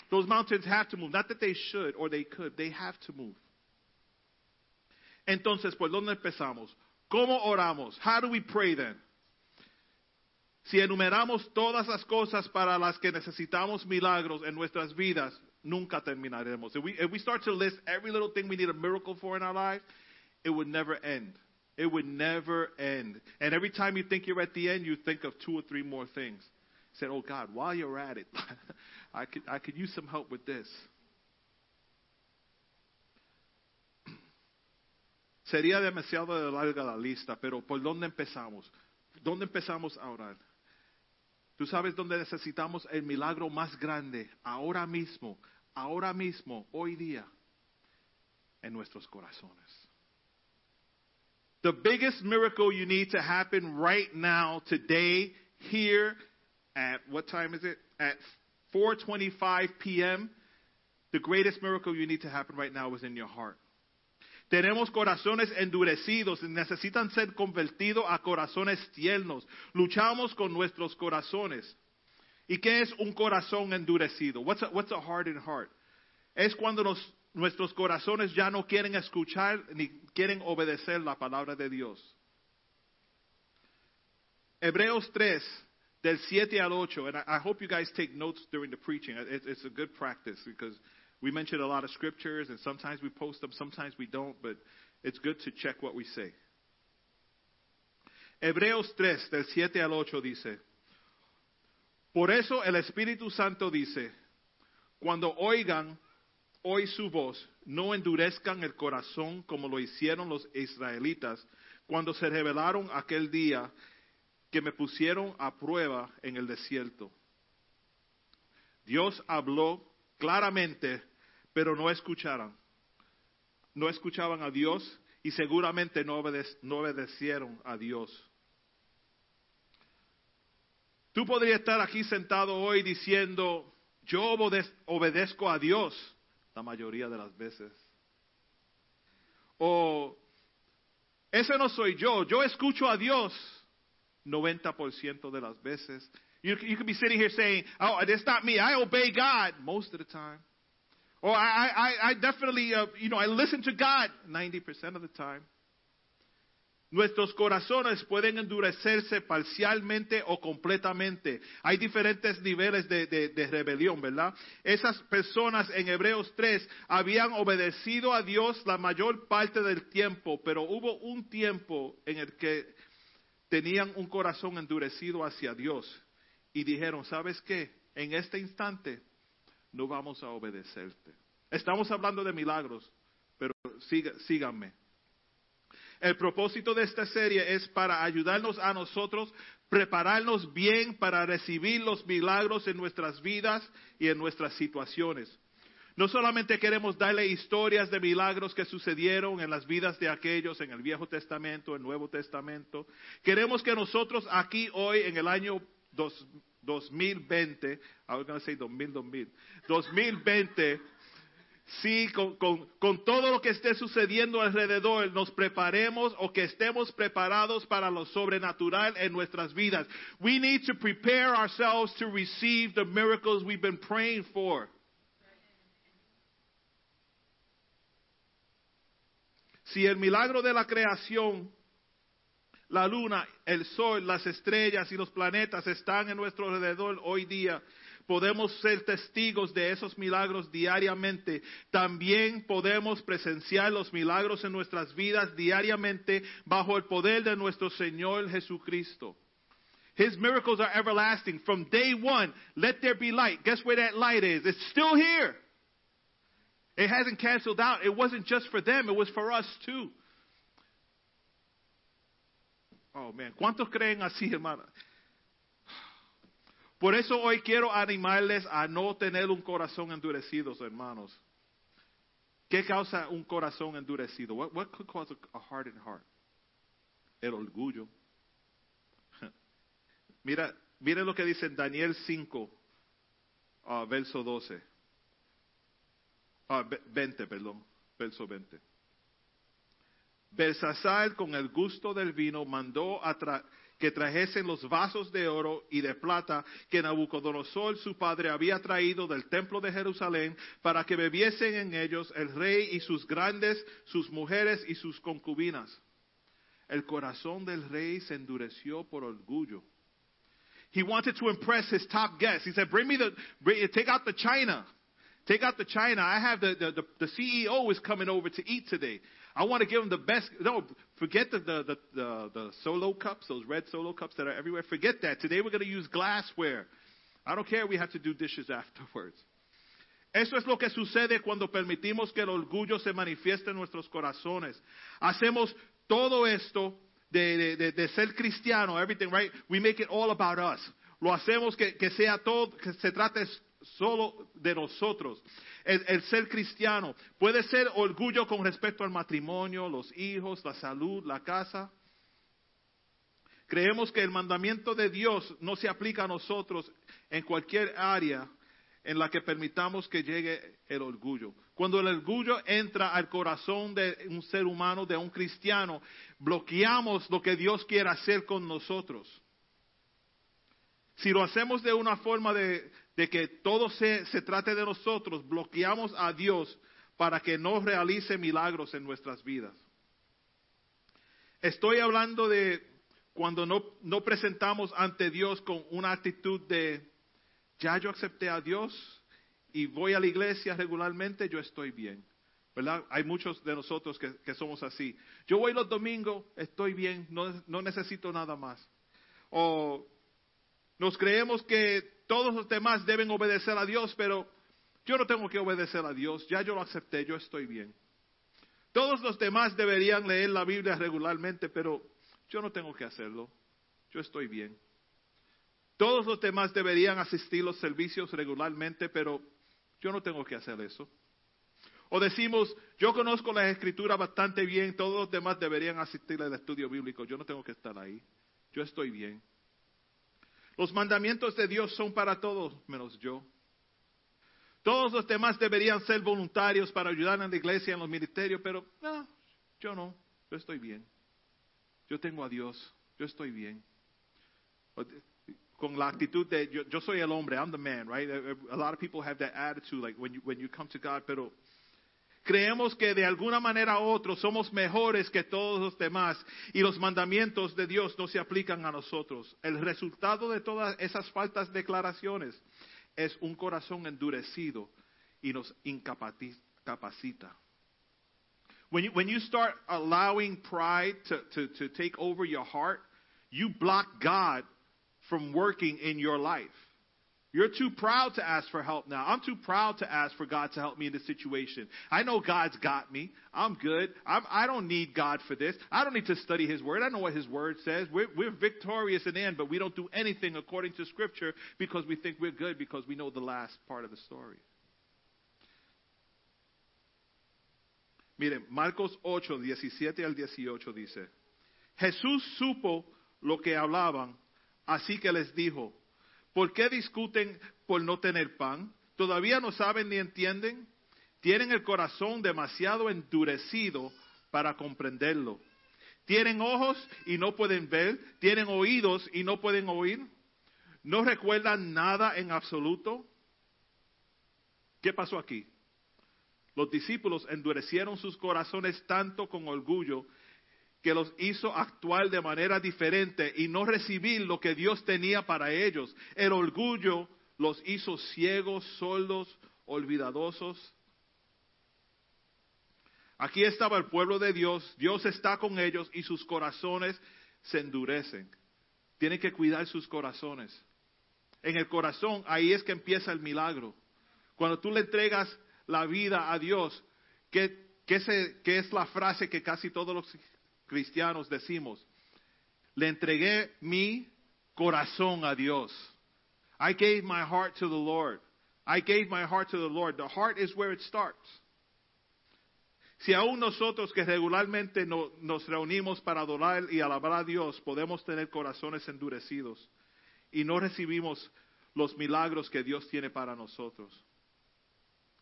Those mountains have to move. Not that they should or they could, they have to move. Entonces, ¿por dónde empezamos? ¿Cómo oramos? How do we pray then? Si enumeramos todas las cosas para las que necesitamos milagros en nuestras vidas, nunca terminaremos. If we, if we start to list every little thing we need a miracle for in our lives, it would never end. It would never end. And every time you think you're at the end, you think of two or three more things. Said, "Oh God, while you're at it, I could I could use some help with this." Sería demasiado larga la lista, pero ¿por dónde empezamos? ¿Dónde empezamos a orar? Tú sabes dónde necesitamos el milagro más grande, ahora mismo, ahora mismo, hoy día, en nuestros corazones. The biggest miracle you need to happen right now, today, here, at what time is it? At 4:25 p.m. The greatest miracle you need to happen right now is in your heart. Tenemos corazones endurecidos, necesitan ser convertidos a corazones tiernos. Luchamos con nuestros corazones. ¿Y qué es un corazón endurecido? What's a, what's a hardened heart? Es cuando nuestros corazones ya no quieren escuchar ni quieren obedecer la palabra de Dios. Hebreos 3, del 7 al 8, and I, I hope you guys take notes during the preaching. It, it's a good practice because we mention a lot of scriptures, and sometimes we post them, sometimes we don't, but it's good to check what we say. Hebreos 3, del 7 al 8 dice, Por eso el Espíritu Santo dice, cuando oigan hoy su voz, no endurezcan el corazón como lo hicieron los israelitas cuando se rebelaron aquel día que me pusieron a prueba en el desierto. Dios habló claramente, pero no escucharon. No escuchaban a Dios y seguramente no, no obedecieron a Dios. Tú podrías estar aquí sentado hoy diciendo, yo obede- obedezco a Dios la mayoría de las veces. O, ese no soy yo, yo escucho a Dios 90% de las veces. You, you could be sitting here saying, oh, that's not me, I obey God most of the time. Or I, I, I definitely, uh, you know, I listen to God 90% of the time. Nuestros corazones pueden endurecerse parcialmente o completamente. Hay diferentes niveles de, de- de rebelión, ¿verdad? Esas personas en Hebreos 3 habían obedecido a Dios la mayor parte del tiempo, pero hubo un tiempo en el que tenían un corazón endurecido hacia Dios y dijeron, ¿sabes qué? En este instante no vamos a obedecerte. Estamos hablando de milagros, pero síganme. El propósito de esta serie es para ayudarnos a nosotros prepararnos bien para recibir los milagros en nuestras vidas y en nuestras situaciones. No solamente queremos darle historias de milagros que sucedieron en las vidas de aquellos en el Viejo Testamento, el Nuevo Testamento. Queremos que nosotros aquí hoy en el año dos, 2020, I was going to say 2000, 2000, 2020, Sí, con, con, con todo lo que esté sucediendo alrededor, nos preparemos o que estemos preparados para lo sobrenatural en nuestras vidas. We need to prepare ourselves to receive the miracles we've been praying for. Si el milagro de la creación, la luna, el sol, las estrellas y los planetas están en nuestro alrededor hoy día, podemos ser testigos de esos milagros diariamente. También podemos presenciar los milagros en nuestras vidas diariamente bajo el poder de nuestro Señor Jesucristo. His miracles are everlasting. From day one, let there be light. Guess where that light is? It's still here. It hasn't canceled out. It wasn't just for them, it was for us too. Oh, man. ¿Cuántos creen así, hermano? Por eso hoy quiero animarles a no tener un corazón endurecido, hermanos. ¿Qué causa un corazón endurecido? What, what could cause a, a hardened heart? El orgullo. Mira, mire lo que dice en Daniel 5, ah, verso 12. Ah, ve- 20, perdón, verso 20. Belsasar, con el gusto del vino, mandó a tra- que trajesen los vasos de oro y de plata que Nabucodonosor, su padre, había traído del templo de Jerusalén para que bebiesen en ellos el rey y sus grandes, sus mujeres y sus concubinas. El corazón del rey se endureció por orgullo. He wanted to impress his top guests. He said, "Bring me the, bring, take out the china, take out the china. I have the, the the the CEO is coming over to eat today. I want to give them the best. No, forget the, the, the, the, the solo cups, those red solo cups that are everywhere. Forget that. Today we're going to use glassware. I don't care we have to do dishes afterwards. Eso es lo que sucede cuando permitimos que el orgullo se manifieste en nuestros corazones. Hacemos todo esto de, de, de, ser cristiano, everything, right? We make it all about us. Lo hacemos que, que sea todo, que se trate solo de nosotros. El, ser cristiano puede ser orgullo con respecto al matrimonio, los hijos, la salud, la casa. Creemos que el mandamiento de Dios no se aplica a nosotros en cualquier área en la que permitamos que llegue el orgullo. Cuando el orgullo entra al corazón de un ser humano, de un cristiano, bloqueamos lo que Dios quiere hacer con nosotros. Si lo hacemos de una forma de, de que todo se, se trate de nosotros, bloqueamos a Dios para que no realice milagros en nuestras vidas. Estoy hablando de cuando no, no presentamos ante Dios con una actitud de ya yo acepté a Dios y voy a la iglesia regularmente, yo estoy bien. ¿Verdad? Hay muchos de nosotros que, que somos así. Yo voy los domingos, estoy bien, no, no necesito nada más. O nos creemos que todos los demás deben obedecer a Dios, pero yo no tengo que obedecer a Dios, ya yo lo acepté, yo estoy bien. Todos los demás deberían leer la Biblia regularmente, pero yo no tengo que hacerlo, yo estoy bien. Todos los demás deberían asistir los servicios regularmente, pero yo no tengo que hacer eso. O decimos, yo conozco la escritura bastante bien, todos los demás deberían asistir al estudio bíblico, yo no tengo que estar ahí, yo estoy bien. Los mandamientos de Dios son para todos menos yo. Todos los demás deberían ser voluntarios para ayudar en la iglesia, en los ministerios, pero no, yo no, yo estoy bien. Yo tengo a Dios, yo estoy bien con la actitud de yo, yo, soy el hombre, I'm the man, right? A lot of people have that attitude, like when you, when you come to God, pero creemos que de alguna manera u otra somos mejores que todos los demás y los mandamientos de Dios no se aplican a nosotros. El resultado de todas esas faltas declaraciones es un corazón endurecido y nos incapacita. When you, when you start allowing pride to, to, to take over your heart, you block God from working in your life. You're too proud to ask for help now. I'm too proud to ask for God to help me in this situation. I know God's got me. I'm good. I'm, I do not need God for this. I don't need to study His Word. I know what His Word says. We're, we're victorious in the end, but we don't do anything according to Scripture because we think we're good because we know the last part of the story. Miren, Marcos 8, 17 al 18 dice, Jesús supo lo que hablaban Así que les dijo, ¿por qué discuten por no tener pan? ¿Todavía no saben ni entienden? Tienen el corazón demasiado endurecido para comprenderlo. Tienen ojos y no pueden ver, tienen oídos y no pueden oír. No recuerdan nada en absoluto. ¿Qué pasó aquí? Los discípulos endurecieron sus corazones tanto con orgullo que los hizo actuar de manera diferente y no recibir lo que Dios tenía para ellos. El orgullo los hizo ciegos, sordos, olvidadosos. Aquí estaba el pueblo de Dios, Dios está con ellos y sus corazones se endurecen. Tienen que cuidar sus corazones. En el corazón, ahí es que empieza el milagro. Cuando tú le entregas la vida a Dios, ¿qué, qué, se, es la frase que casi todos los cristianos decimos, le entregué mi corazón a Dios. I gave my heart to the Lord. I gave my heart to the Lord. The heart is where it starts. Si aún nosotros que regularmente no, nos reunimos para adorar y alabar a Dios podemos tener corazones endurecidos y no recibimos los milagros que Dios tiene para nosotros.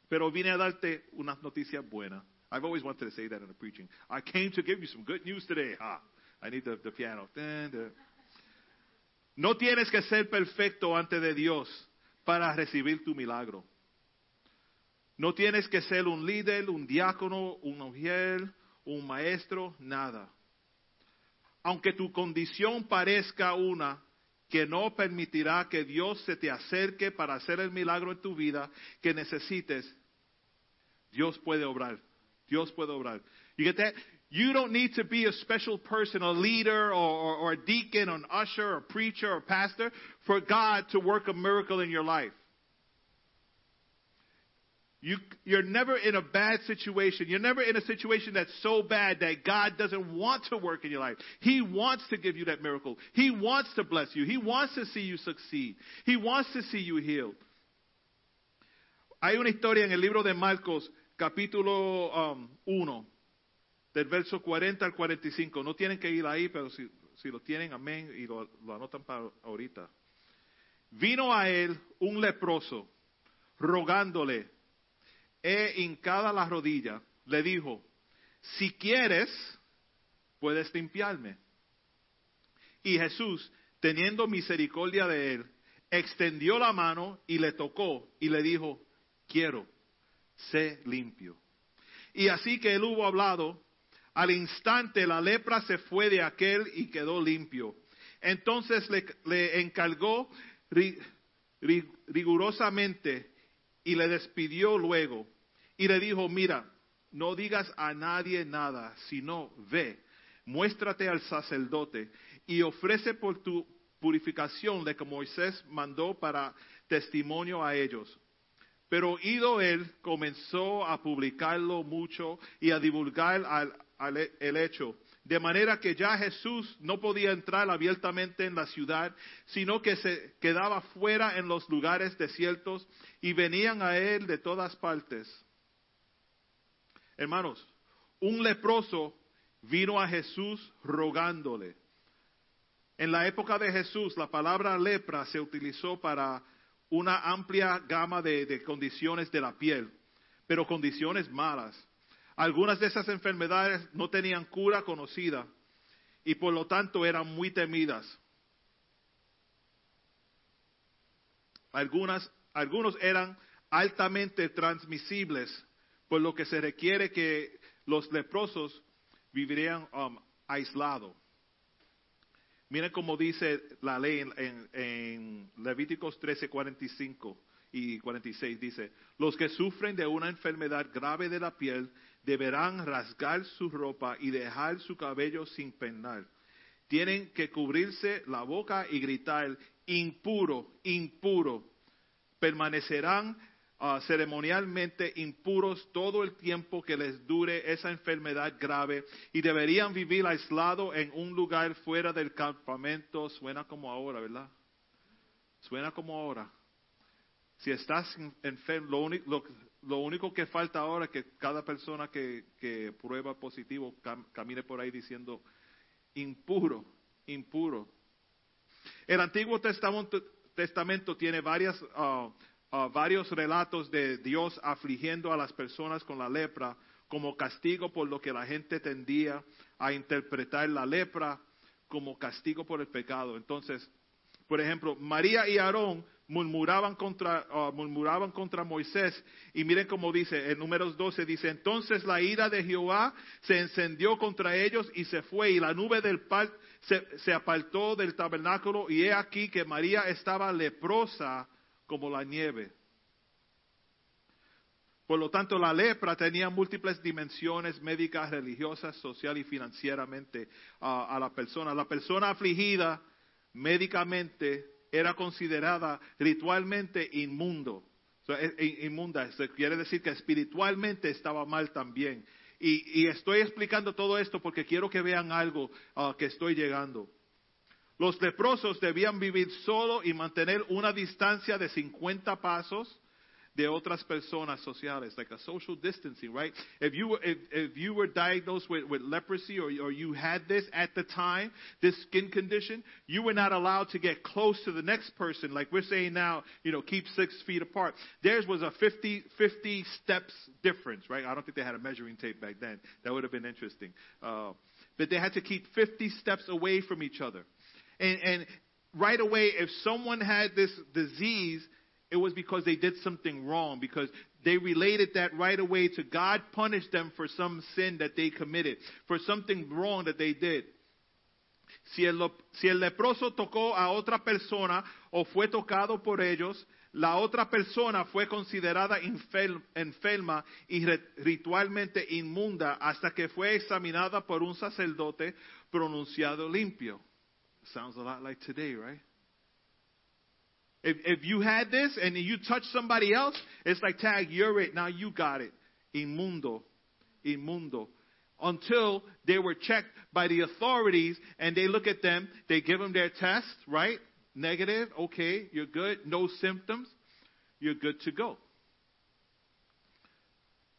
Pero vine a darte una noticia buena. I've always wanted to say that in a preaching. I came to give you some good news today. Ah, I need the, piano. No tienes que ser perfecto ante de Dios para recibir tu milagro. No tienes que ser un líder, un diácono, un mujer, un maestro, nada. Aunque tu condición parezca una que no permitirá que Dios se te acerque para hacer el milagro en tu vida que necesites, Dios puede obrar Dios puede obrar. You get that? You don't need to be a special person, a leader, or, or, or a deacon, or an usher, or a preacher, or pastor for God to work a miracle in your life. You, you're never in a bad situation. You're never in a situation that's so bad that God doesn't want to work in your life. He wants to give you that miracle. He wants to bless you. He wants to see you succeed. He wants to see you healed. Hay una historia en el libro de Marcos, capítulo um, 1, del verso 40 al 45. No tienen que ir ahí, pero si, si lo tienen, amén, y lo, lo anotan para ahorita. Vino a él un leproso, rogándole, e hincada la rodilla, le dijo, si quieres, puedes limpiarme. Y Jesús, teniendo misericordia de él, extendió la mano y le tocó y le dijo, quiero, sé limpio. Y así que él hubo hablado, al instante la lepra se fue de aquel y quedó limpio. Entonces le, encargó ri- ri- rigurosamente y le despidió luego. Y le dijo, mira, no digas a nadie nada, sino ve, muéstrate al sacerdote y ofrece por tu purificación lo que Moisés mandó para testimonio a ellos. Pero ido él, comenzó a publicarlo mucho y a divulgar el hecho. De manera que ya Jesús no podía entrar abiertamente en la ciudad, sino que se quedaba fuera en los lugares desiertos y venían a él de todas partes. Hermanos, un leproso vino a Jesús rogándole. En la época de Jesús, la palabra lepra se utilizó para una amplia gama de, condiciones de la piel, pero condiciones malas. Algunas de esas enfermedades no tenían cura conocida y por lo tanto eran muy temidas. Algunas, algunos eran altamente transmisibles, por lo que se requiere que los leprosos vivirían um, aislados. Miren cómo dice la ley en, en- en Levíticos 13, 45 y 46. Dice, los que sufren de una enfermedad grave de la piel deberán rasgar su ropa y dejar su cabello sin peinar. Tienen que cubrirse la boca y gritar, impuro, impuro. Permanecerán ah, ceremonialmente impuros todo el tiempo que les dure esa enfermedad grave y deberían vivir aislados en un lugar fuera del campamento. Suena como ahora, ¿verdad? Suena como ahora. Si estás enfermo, lo, lo- único que falta ahora es que cada persona que, que prueba positivo cam- camine por ahí diciendo impuro, impuro. El Antiguo Testamento, Testamento tiene varias, ah, varios relatos de Dios afligiendo a las personas con la lepra como castigo por lo que la gente tendía a interpretar la lepra como castigo por el pecado. Entonces, por ejemplo, María y Aarón murmuraban contra, ah, murmuraban contra Moisés. Y miren cómo dice, en números 12 dice, entonces la ira de Jehová se encendió contra ellos y se fue, y la nube del par se, se apartó del tabernáculo, y he aquí que María estaba leprosa como la nieve. Por lo tanto, la lepra tenía múltiples dimensiones médicas, religiosas, social y financieramente a la persona. La persona afligida médicamente era considerada ritualmente inmundo. Eh, eh, inmunda, eso quiere decir que espiritualmente estaba mal también. Y, estoy explicando todo esto porque quiero que vean algo ah, que estoy llegando. Los leprosos debían vivir solo y mantener una distancia de 50 pasos de otras personas sociales, like a social distancing, right? If you were, if, if you were diagnosed with, with leprosy or, or you had this at the time, this skin condition, you were not allowed to get close to the next person, like we're saying now, you know, keep six feet apart. Theirs was a 50, 50 steps difference, right? I don't think they had a measuring tape back then. That would have been interesting. Uh, but they had to keep 50 steps away from each other. And, and right away, if someone had this disease, it was because they did something wrong, because they related that right away to God punished them for some sin that they committed, for something wrong that they did. Si el, si el leproso tocó a otra persona o fue tocado por ellos, la otra persona fue considerada enferma y ritualmente inmunda hasta que fue examinada por un sacerdote pronunciado limpio. Sounds a lot like today, right? If, if you had this and you touch somebody else, it's like, tag, you're it. Now you got it. Inmundo. Inmundo. Until they were checked by the authorities and they look at them, they give them their test, right? Negative, okay, you're good. No symptoms, you're good to go.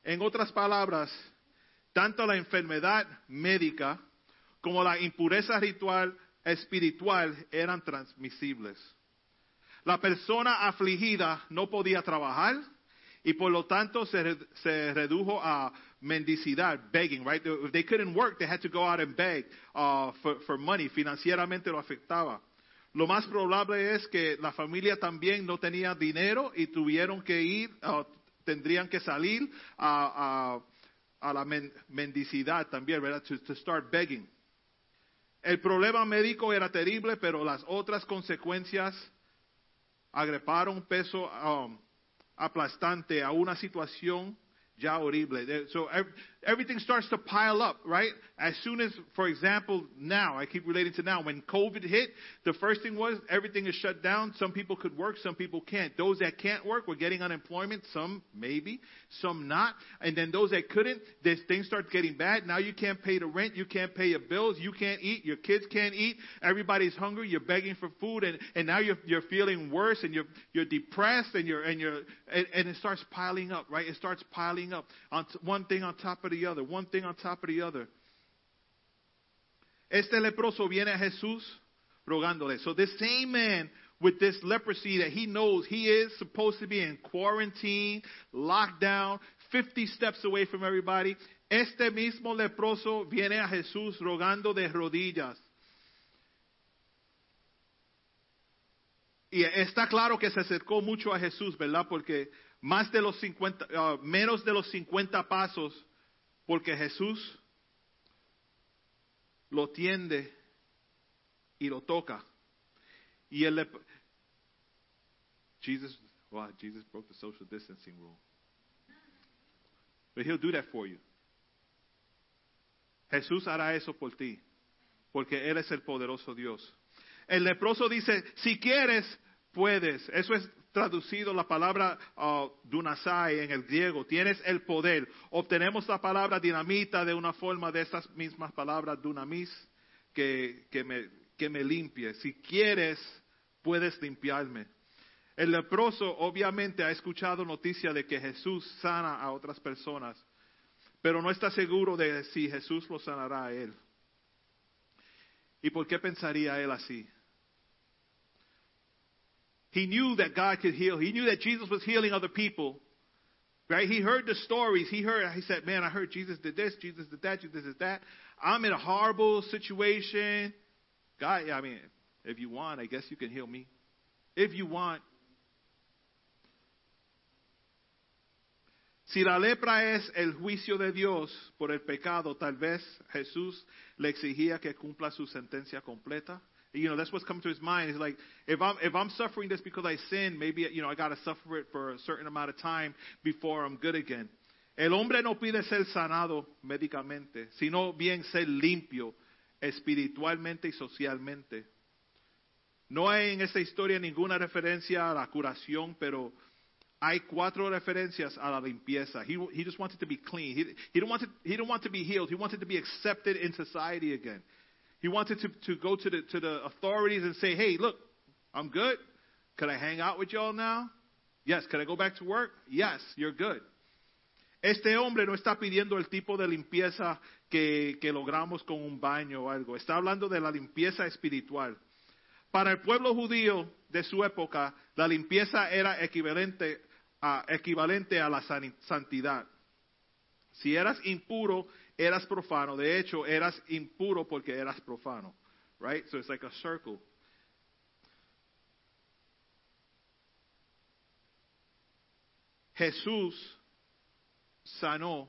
En otras palabras, tanto la enfermedad médica como la impureza ritual espiritual eran transmisibles. La persona afligida no podía trabajar y por lo tanto se, re- se redujo a mendicidad, begging, right? If they couldn't work, they had to go out and beg uh, for, for money. Financieramente lo afectaba. Lo más probable es que la familia también no tenía dinero y tuvieron que ir, uh, tendrían que salir a, a, la men- mendicidad también, ¿verdad? To, to start begging. El problema médico era terrible, pero las otras consecuencias agreparon peso um, aplastante a una situación ya horrible. So everything starts to pile up, right? As soon as, for example, now, I keep relating to now, when COVID hit, the first thing was everything is shut down. Some people could work, some people can't. Those that can't work were getting unemployment, some maybe, some not. And then those that couldn't, this things start getting bad. Now you can't pay the rent, you can't pay your bills, you can't eat, your kids can't eat, everybody's hungry, you're begging for food, and, and now you're, you're feeling worse, and you're, you're depressed, and you're, and you're, and, and it starts piling up, right? It starts piling up on t- one thing on top of the other, one thing on top of the other. Este leproso viene a Jesús rogándole. So this same man with this leprosy that he knows he is supposed to be in quarantine, locked down, 50 steps away from everybody. Este mismo leproso viene a Jesús rogando de rodillas. Y está claro que se acercó mucho a Jesús, ¿verdad? Porque más de los 50, ah, menos de los 50 pasos, porque Jesús lo tiende y lo toca. Y el lep- Jesus, wow, Jesus broke the social distancing rule. But he'll do that for you. Jesús hará eso por ti, porque Él es el poderoso Dios. El leproso dice, si quieres, puedes. Eso es traducido la palabra uh, dunasai en el griego. Tienes el poder. Obtenemos la palabra dinamita de una forma de estas mismas palabras dunamis que, que, me, que me limpie. Si quieres, puedes limpiarme. El leproso obviamente ha escuchado noticia de que Jesús sana a otras personas, pero no está seguro de si Jesús lo sanará a él. ¿Y por qué pensaría él así? He knew that God could heal. He knew that Jesus was healing other people. Right? He heard the stories. He heard, he said, Man, I heard Jesus did this, Jesus did that, Jesus did that. I'm in a horrible situation. God, I mean, if you want, I guess you can heal me. If you want. Si la lepra es el juicio de Dios por el pecado, tal vez Jesús le exigía que cumpla su sentencia completa. You know, that's what's come to his mind. He's like, if I'm if I'm suffering this because I sinned, maybe you know I got to suffer it for a certain amount of time before I'm good again. El hombre no pide ser sanado médicamente, sino bien ser limpio espiritualmente y socialmente. No hay en esta historia ninguna referencia a la curación, pero hay cuatro referencias a la limpieza. He, he just wanted to be clean. He, he, didn't want to, he didn't want to be healed. He wanted to be accepted in society again. He wanted to, to go to the, to the authorities and say, hey, look, I'm good. Could I hang out with y'all now? Yes. Could I go back to work? Yes, you're good. Este hombre no está pidiendo el tipo de limpieza que, logramos con un baño o algo. Está hablando de la limpieza espiritual. Para el pueblo judío de su época, la limpieza era equivalente a, la santidad. Si eras impuro, eras profano. De hecho, eras impuro porque eras profano. Right? So it's like a circle. Jesús sanó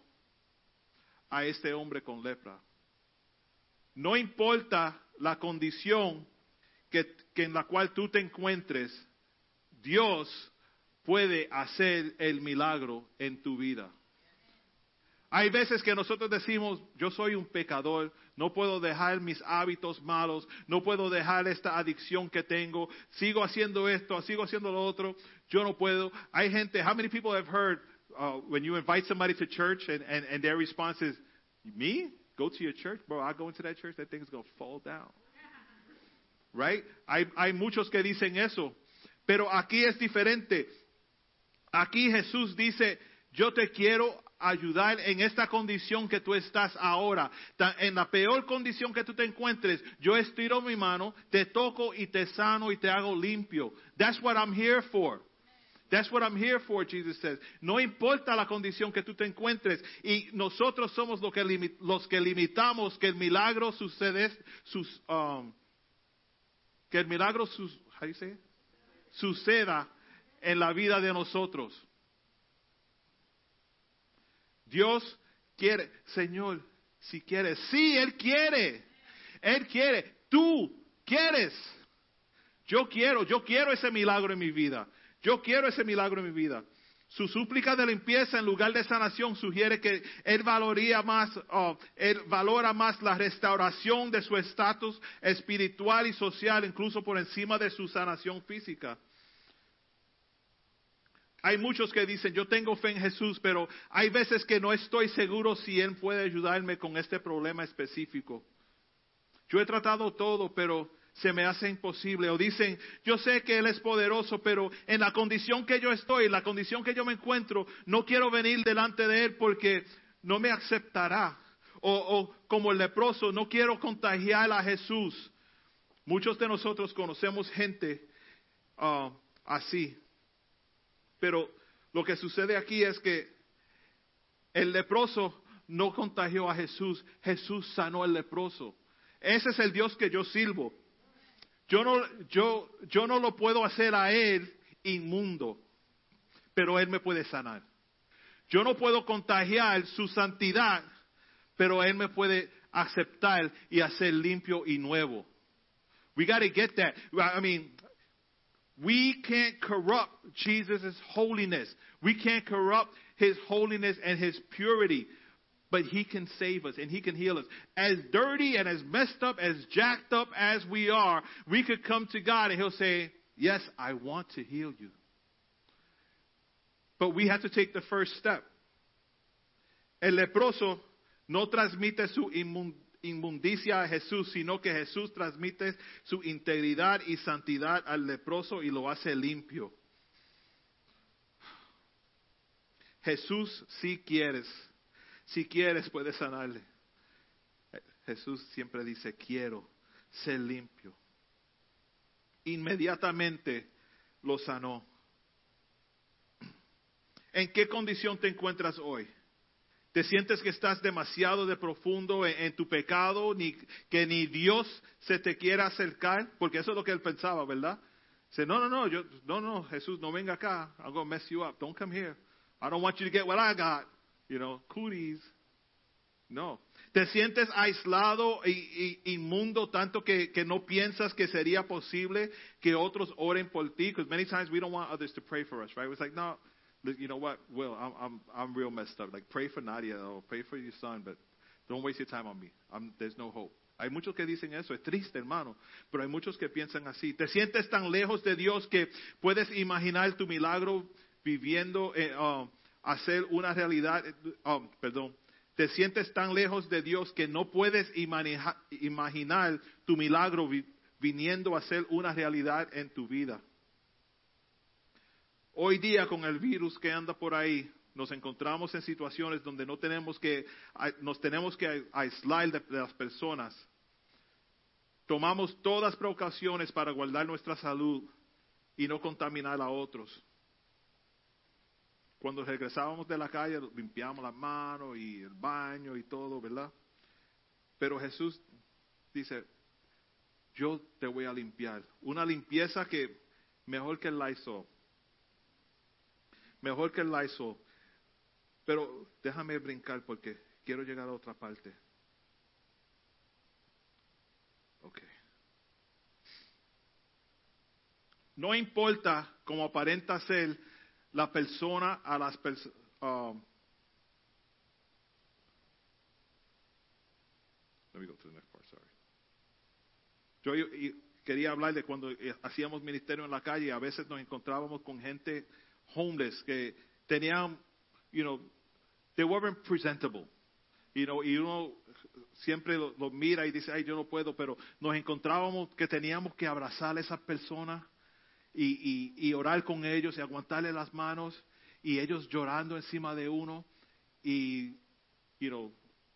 a este hombre con lepra. no importa la condición que, que en la cual tú te encuentres, Dios puede hacer el milagro en tu vida. Hay veces que nosotros decimos, yo soy un pecador, no puedo dejar mis hábitos malos, no puedo dejar esta adicción que tengo, sigo haciendo esto, sigo haciendo lo otro, yo no puedo. Hay gente, how many people have heard uh, when you invite somebody to church and, and, their response is, me? Go to your church? Bro, I go into that church, that thing's going to fall down. Right? Hay, hay muchos que dicen eso. Pero aquí es diferente. Aquí Jesús dice, yo te quiero ayudar en esta condición que tú estás ahora. En la peor condición que tú te encuentres, yo estiro mi mano, te toco y te sano y te hago limpio. That's what I'm here for. That's what I'm here for, Jesus says. No importa la condición que tú te encuentres. Y nosotros somos lo que limi- los que limitamos que el milagro sucede, um, que el milagro sus, suceda en la vida de nosotros. Dios quiere, Señor, si quieres, sí, Él quiere, Él quiere, tú quieres. Yo quiero, yo quiero ese milagro en mi vida. Yo quiero ese milagro en mi vida. Su súplica de limpieza en lugar de sanación sugiere que él valoría más, oh, él valora más la restauración de su estatus espiritual y social, incluso por encima de su sanación física. Hay muchos que dicen, yo tengo fe en Jesús, pero hay veces que no estoy seguro si Él puede ayudarme con este problema específico. Yo he tratado todo, pero se me hace imposible. O dicen, yo sé que Él es poderoso, pero en la condición que yo estoy, en la condición que yo me encuentro, no quiero venir delante de Él porque no me aceptará. O, como el leproso, no quiero contagiar a Jesús. Muchos de nosotros conocemos gente ah, así. Pero lo que sucede aquí es que el leproso no contagió a Jesús, Jesús sanó al leproso. Ese es el Dios que yo sirvo. Yo no, yo, yo no lo puedo hacer a Él inmundo, pero Él me puede sanar. Yo no puedo contagiar su santidad, pero Él me puede aceptar y hacer limpio y nuevo. We got to get that. I mean, we can't corrupt Jesus' holiness. We can't corrupt His holiness and His purity. But He can save us and He can heal us. As dirty and as messed up, as jacked up as we are, we could come to God and He'll say, Yes, I want to heal you. But we have to take the first step. El leproso no transmite su inmundicia a Jesús, sino que Jesús transmite su integridad y santidad al leproso y lo hace limpio. Jesús, si quieres, si quieres puedes sanarle. Jesús siempre dice, quiero ser limpio. Inmediatamente lo sanó. ¿En qué condición te encuentras hoy? ¿Te sientes que estás demasiado de profundo en, en, tu pecado, ni, que ni Dios se te quiera acercar? Porque eso es lo que él pensaba, ¿verdad? Dice, no, no, no, yo, no, no, Jesús, no venga acá. I'm going to mess you up. Don't come here. I don't want you to get what I got. You know, cooties. No. Te sientes aislado y inmundo tanto que, que, no piensas que sería posible que otros oren por ti. Because many times we don't want others to pray for us, right? It's like, no, you know what, Will, I'm, I'm, I'm real messed up. Like, pray for Nadia or pray for your son, but don't waste your time on me. I'm, there's no hope. Hay muchos que dicen eso, es triste, hermano, pero hay muchos que piensan así. Te sientes tan lejos de Dios que puedes imaginar tu milagro viviendo, eh, um, hacer una realidad, um, perdón, te sientes tan lejos de Dios que no puedes imaginar, tu milagro vi, viniendo a ser una realidad en tu vida. Hoy día con el virus que anda por ahí, nos encontramos en situaciones donde no tenemos que, nos tenemos que aislar de, las personas. Tomamos todas precauciones para guardar nuestra salud y no contaminar a otros. Cuando regresábamos de la calle, limpiamos las manos y el baño y todo, ¿verdad? Pero Jesús dice, yo te voy a limpiar. Una limpieza que mejor que el Lysol. Mejor que el Lysol. Pero déjame brincar porque quiero llegar a otra parte. Ok. No importa cómo aparenta ser la persona a las personas. Um, let me go to the next part, sorry. Yo y, quería hablar de cuando eh, hacíamos ministerio en la calle, a veces nos encontrábamos con gente homeless que tenían, you know, they weren't presentable. You know, y uno siempre lo, lo mira y dice, ay, yo no puedo, pero nos encontrábamos que teníamos que abrazar a esas personas y, y, y orar con ellos y aguantarle las manos y ellos llorando encima de uno y, you know,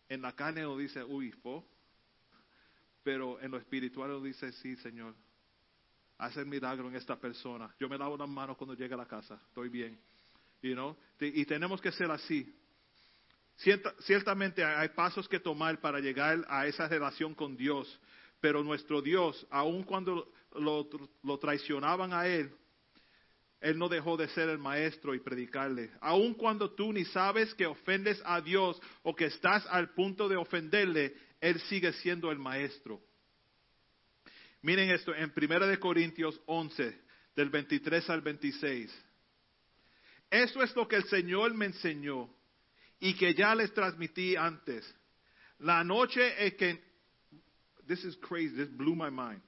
en la carne uno dice, uy, fo, pero en lo espiritual uno dice, sí, Señor, haz el milagro en esta persona. Yo me lavo las manos cuando llegue a la casa, estoy bien. You know? Y tenemos que ser así. Cierta- ciertamente hay pasos que tomar para llegar a esa relación con Dios, pero nuestro Dios, aun cuando lo, lo traicionaban a Él, Él no dejó de ser el maestro y predicarle. Aun cuando tú ni sabes que ofendes a Dios o que estás al punto de ofenderle, Él sigue siendo el maestro. Miren esto en 1 de Corintios 11, del 23 al 26. Eso es lo que el Señor me enseñó y que ya les transmití antes. La noche en que, this is crazy, this blew my mind.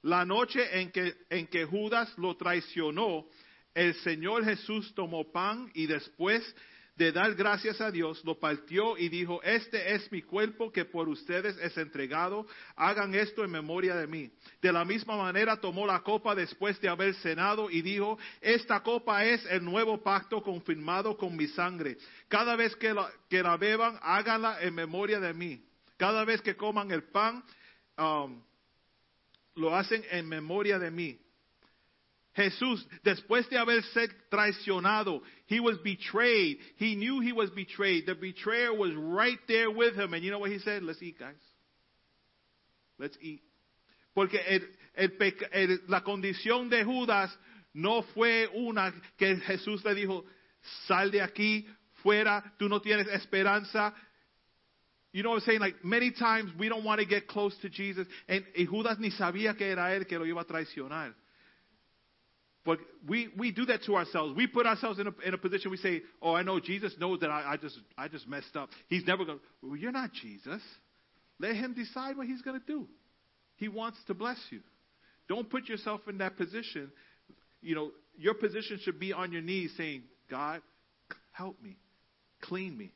La noche en que, en que Judas lo traicionó, el Señor Jesús tomó pan y después de dar gracias a Dios, lo partió y dijo, este es mi cuerpo que por ustedes es entregado, hagan esto en memoria de mí. De la misma manera tomó la copa después de haber cenado y dijo, esta copa es el nuevo pacto confirmado con mi sangre. Cada vez que la, beban, háganla en memoria de mí. Cada vez que coman el pan, um, lo hacen en memoria de mí. Jesús, después de haber sido traicionado, he was betrayed. He knew he was betrayed. The betrayer was right there with him. And you know what he said? Let's eat, guys. Let's eat. Porque la condición de Judas no fue una que Jesús le dijo, sal de aquí, fuera, tú no tienes esperanza. You know what I'm saying? Like many times we don't want to get close to Jesus. And, y Judas ni sabía que era él que lo iba a traicionar. But we, we do that to ourselves. We put ourselves in a, in a position we say, oh, I know Jesus knows that I, I, just, I just messed up. He's never going to. Well, you're not Jesus. Let him decide what he's going to do. He wants to bless you. Don't put yourself in that position. You know, your position should be on your knees saying, God, help me, clean me.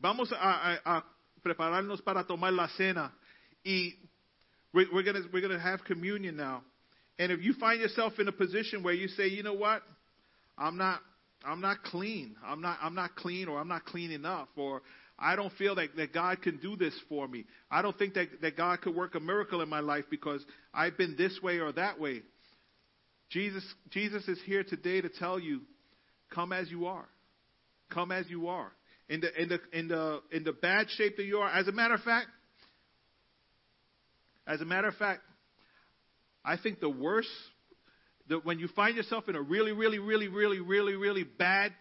Vamos a, a- a prepararnos para tomar la cena. Y we're, we're going we're gonna have communion now. And if you find yourself in a position where you say, you know what, I'm not, I'm not clean. I'm not, I'm not clean or I'm not clean enough or I don't feel that, that God can do this for me. I don't think that, that God could work a miracle in my life because I've been this way or that way. Jesus, Jesus is here today to tell you, come as you are. Come as you are. In the, in the, in the, in the bad shape that you are. As a matter of fact, as a matter of fact, I think the worst, that when you find yourself in a really, really, really, really, really, really bad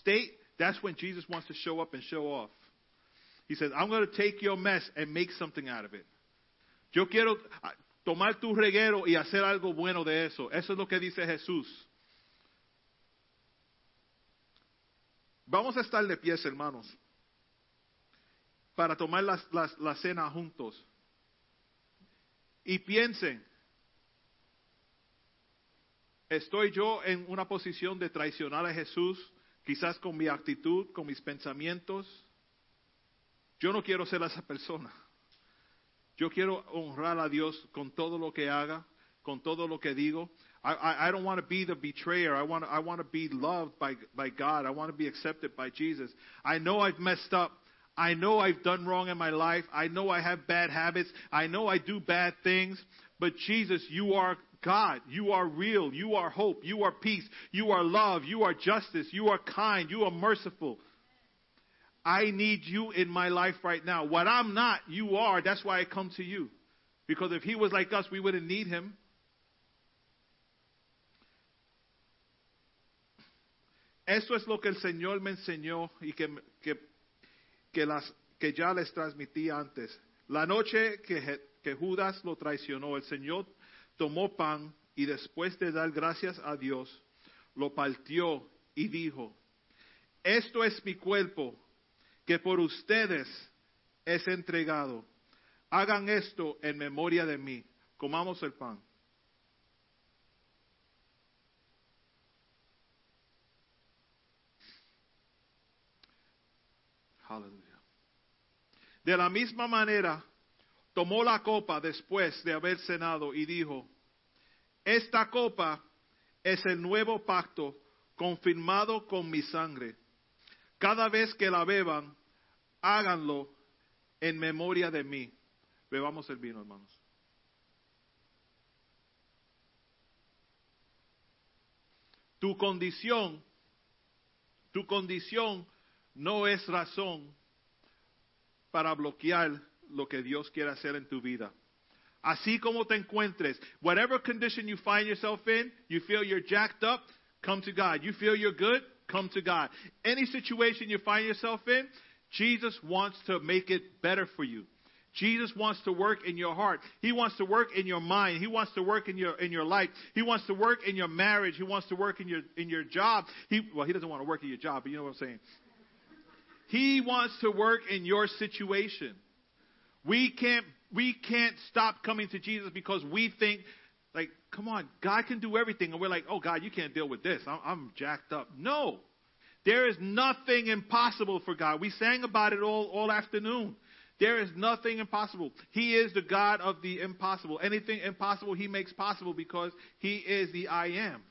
state, that's when Jesus wants to show up and show off. He says, I'm going to take your mess and make something out of it. Yo quiero ah, tomar tu reguero y hacer algo bueno de eso. Eso es lo que dice Jesús. Vamos a estar de pies, hermanos, para tomar las- las- la cena juntos. Y piensen, ¿estoy yo en una posición de traicionar a Jesús, quizás con mi actitud, con mis pensamientos? Yo no quiero ser esa persona. Yo quiero honrar a Dios con todo lo que haga, con todo lo que digo. I, I, I don't want to be the betrayer. I want, I want to be loved by, by God. I want to be accepted by Jesus. I know I've messed up. I know I've done wrong in my life. I know I have bad habits. I know I do bad things. But Jesus, you are God. You are real. You are hope. You are peace. You are love. You are justice. You are kind. You are merciful. I need you in my life right now. What I'm not, you are. That's why I come to you. Because if he was like us, we wouldn't need him. Eso es lo que el Señor me enseñó y que, que, que, las, que ya les transmití antes. La noche que, que Judas lo traicionó, el Señor tomó pan y después de dar gracias a Dios, lo partió y dijo, esto es mi cuerpo que por ustedes es entregado. Hagan esto en memoria de mí. Comamos el pan. Aleluya. De la misma manera, tomó la copa después de haber cenado y dijo, esta copa es el nuevo pacto confirmado con mi sangre. Cada vez que la beban, háganlo en memoria de mí. Bebamos el vino, hermanos. Tu condición, tu condición no es razón para bloquear lo que Dios quiere hacer en tu vida. Así como te encuentres, whatever condition you find yourself in, you feel you're jacked up, come to God. You feel you're good, come to God. Any situation you find yourself in, Jesus wants to make it better for you. Jesus wants to work in your heart. He wants to work in your mind. He wants to work in your in your life. He wants to work in your marriage. He wants to work in your in your job. He well, he doesn't want to work in your job, but you know what I'm saying. He wants to work in your situation. We can't we can't stop coming to Jesus because we think like, come on, God can do everything, and we're like, oh God, you can't deal with this. I'm, I'm jacked up. No, there is nothing impossible for God. We sang about it all all afternoon. There is nothing impossible. He is the God of the impossible. Anything impossible, He makes possible because He is the I am.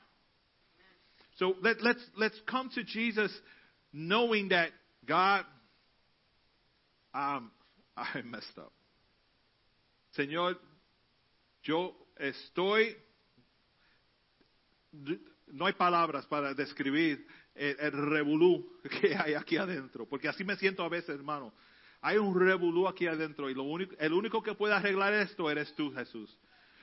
So let, let's let's come to Jesus knowing that God, um, I messed up. Señor, yo estoy, no hay palabras para describir el, revolú que hay aquí adentro, porque así me siento a veces, hermano. Hay un revolú aquí adentro y lo único, el único que puede arreglar esto eres tú, Jesús.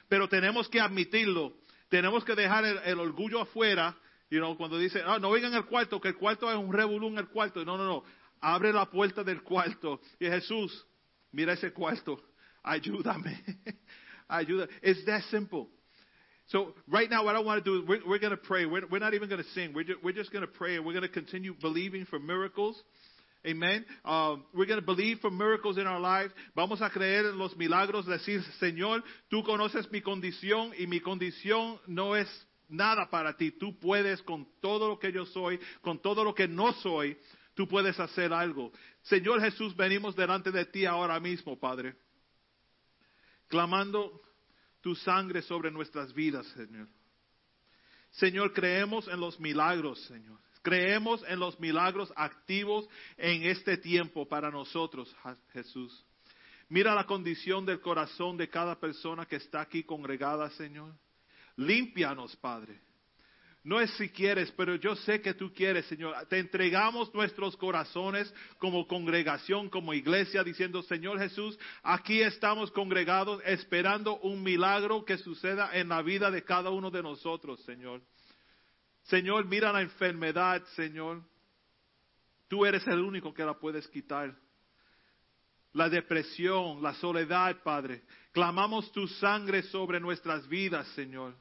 Pero tenemos que admitirlo, tenemos que dejar el, orgullo afuera. You know, cuando dice, ah, no vengan al cuarto, que el cuarto es un revolú en el cuarto. No, no, no. Abre la puerta del cuarto. Y Jesús, mira ese cuarto. Ayúdame. Ayuda. It's that simple. So right now, what I want to do is we're, we're going to pray. We're, we're not even going to sing. We're just, we're just going to pray and we're going to continue believing for miracles. Amen. Um, we're going to believe for miracles in our lives. Vamos a creer en los milagros. Decir, Señor, tú conoces mi condición y mi condición no es nada para ti. Tú puedes con todo lo que yo soy, con todo lo que no soy, tú puedes hacer algo. Señor Jesús, venimos delante de ti ahora mismo, Padre, clamando tu sangre sobre nuestras vidas, Señor. Señor, creemos en los milagros, Señor. Creemos en los milagros activos en este tiempo para nosotros, Jesús. Mira la condición del corazón de cada persona que está aquí congregada, Señor. Límpianos, Padre. No es si quieres, pero yo sé que tú quieres, Señor. Te entregamos nuestros corazones como congregación, como iglesia, diciendo, Señor Jesús, aquí estamos congregados esperando un milagro que suceda en la vida de cada uno de nosotros, Señor. Señor, mira la enfermedad, Señor. Tú eres el único que la puedes quitar. La depresión, la soledad, Padre. Clamamos tu sangre sobre nuestras vidas, Señor.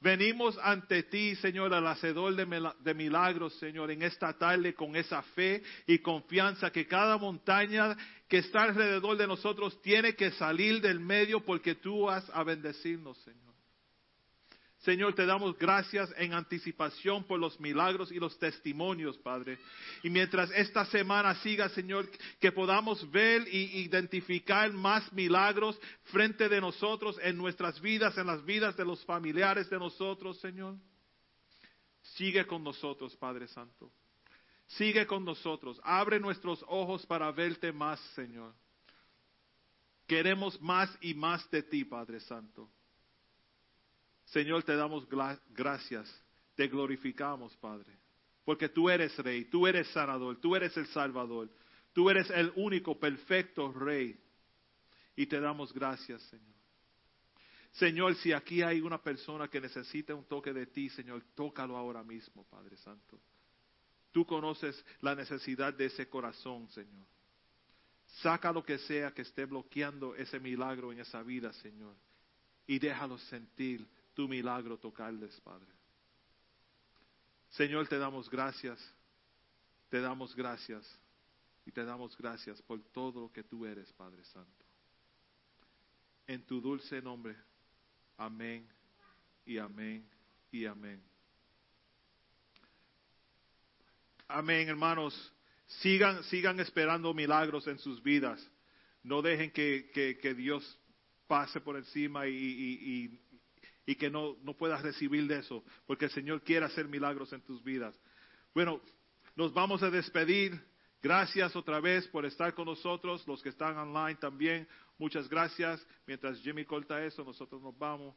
Venimos ante ti, Señor, al hacedor de milagros, Señor, en esta tarde con esa fe y confianza que cada montaña que está alrededor de nosotros tiene que salir del medio porque tú vas a bendecirnos, Señor. Señor, te damos gracias en anticipación por los milagros y los testimonios, Padre. Y mientras esta semana siga, Señor, que podamos ver y identificar más milagros frente de nosotros, en nuestras vidas, en las vidas de los familiares de nosotros, Señor. Sigue con nosotros, Padre Santo. Sigue con nosotros. Abre nuestros ojos para verte más, Señor. Queremos más y más de ti, Padre Santo. Señor, te damos gracias, te glorificamos, Padre, porque tú eres Rey, tú eres sanador, tú eres el Salvador, tú eres el único perfecto Rey, y te damos gracias, Señor. Señor, si aquí hay una persona que necesita un toque de ti, Señor, tócalo ahora mismo, Padre Santo. Tú conoces la necesidad de ese corazón, Señor. Saca lo que sea que esté bloqueando ese milagro en esa vida, Señor, y déjalo sentir tu milagro tocarles, Padre. Señor, te damos gracias, te damos gracias y te damos gracias por todo lo que tú eres, Padre Santo. En tu dulce nombre, amén y amén y amén. Amén, hermanos. Sigan, sigan esperando milagros en sus vidas. No dejen que, que- Dios pase por encima y- y que no, no puedas recibir de eso, porque el Señor quiere hacer milagros en tus vidas. Bueno, nos vamos a despedir. Gracias otra vez por estar con nosotros, los que están online también. Muchas gracias. Mientras Jimmy corta eso, nosotros nos vamos.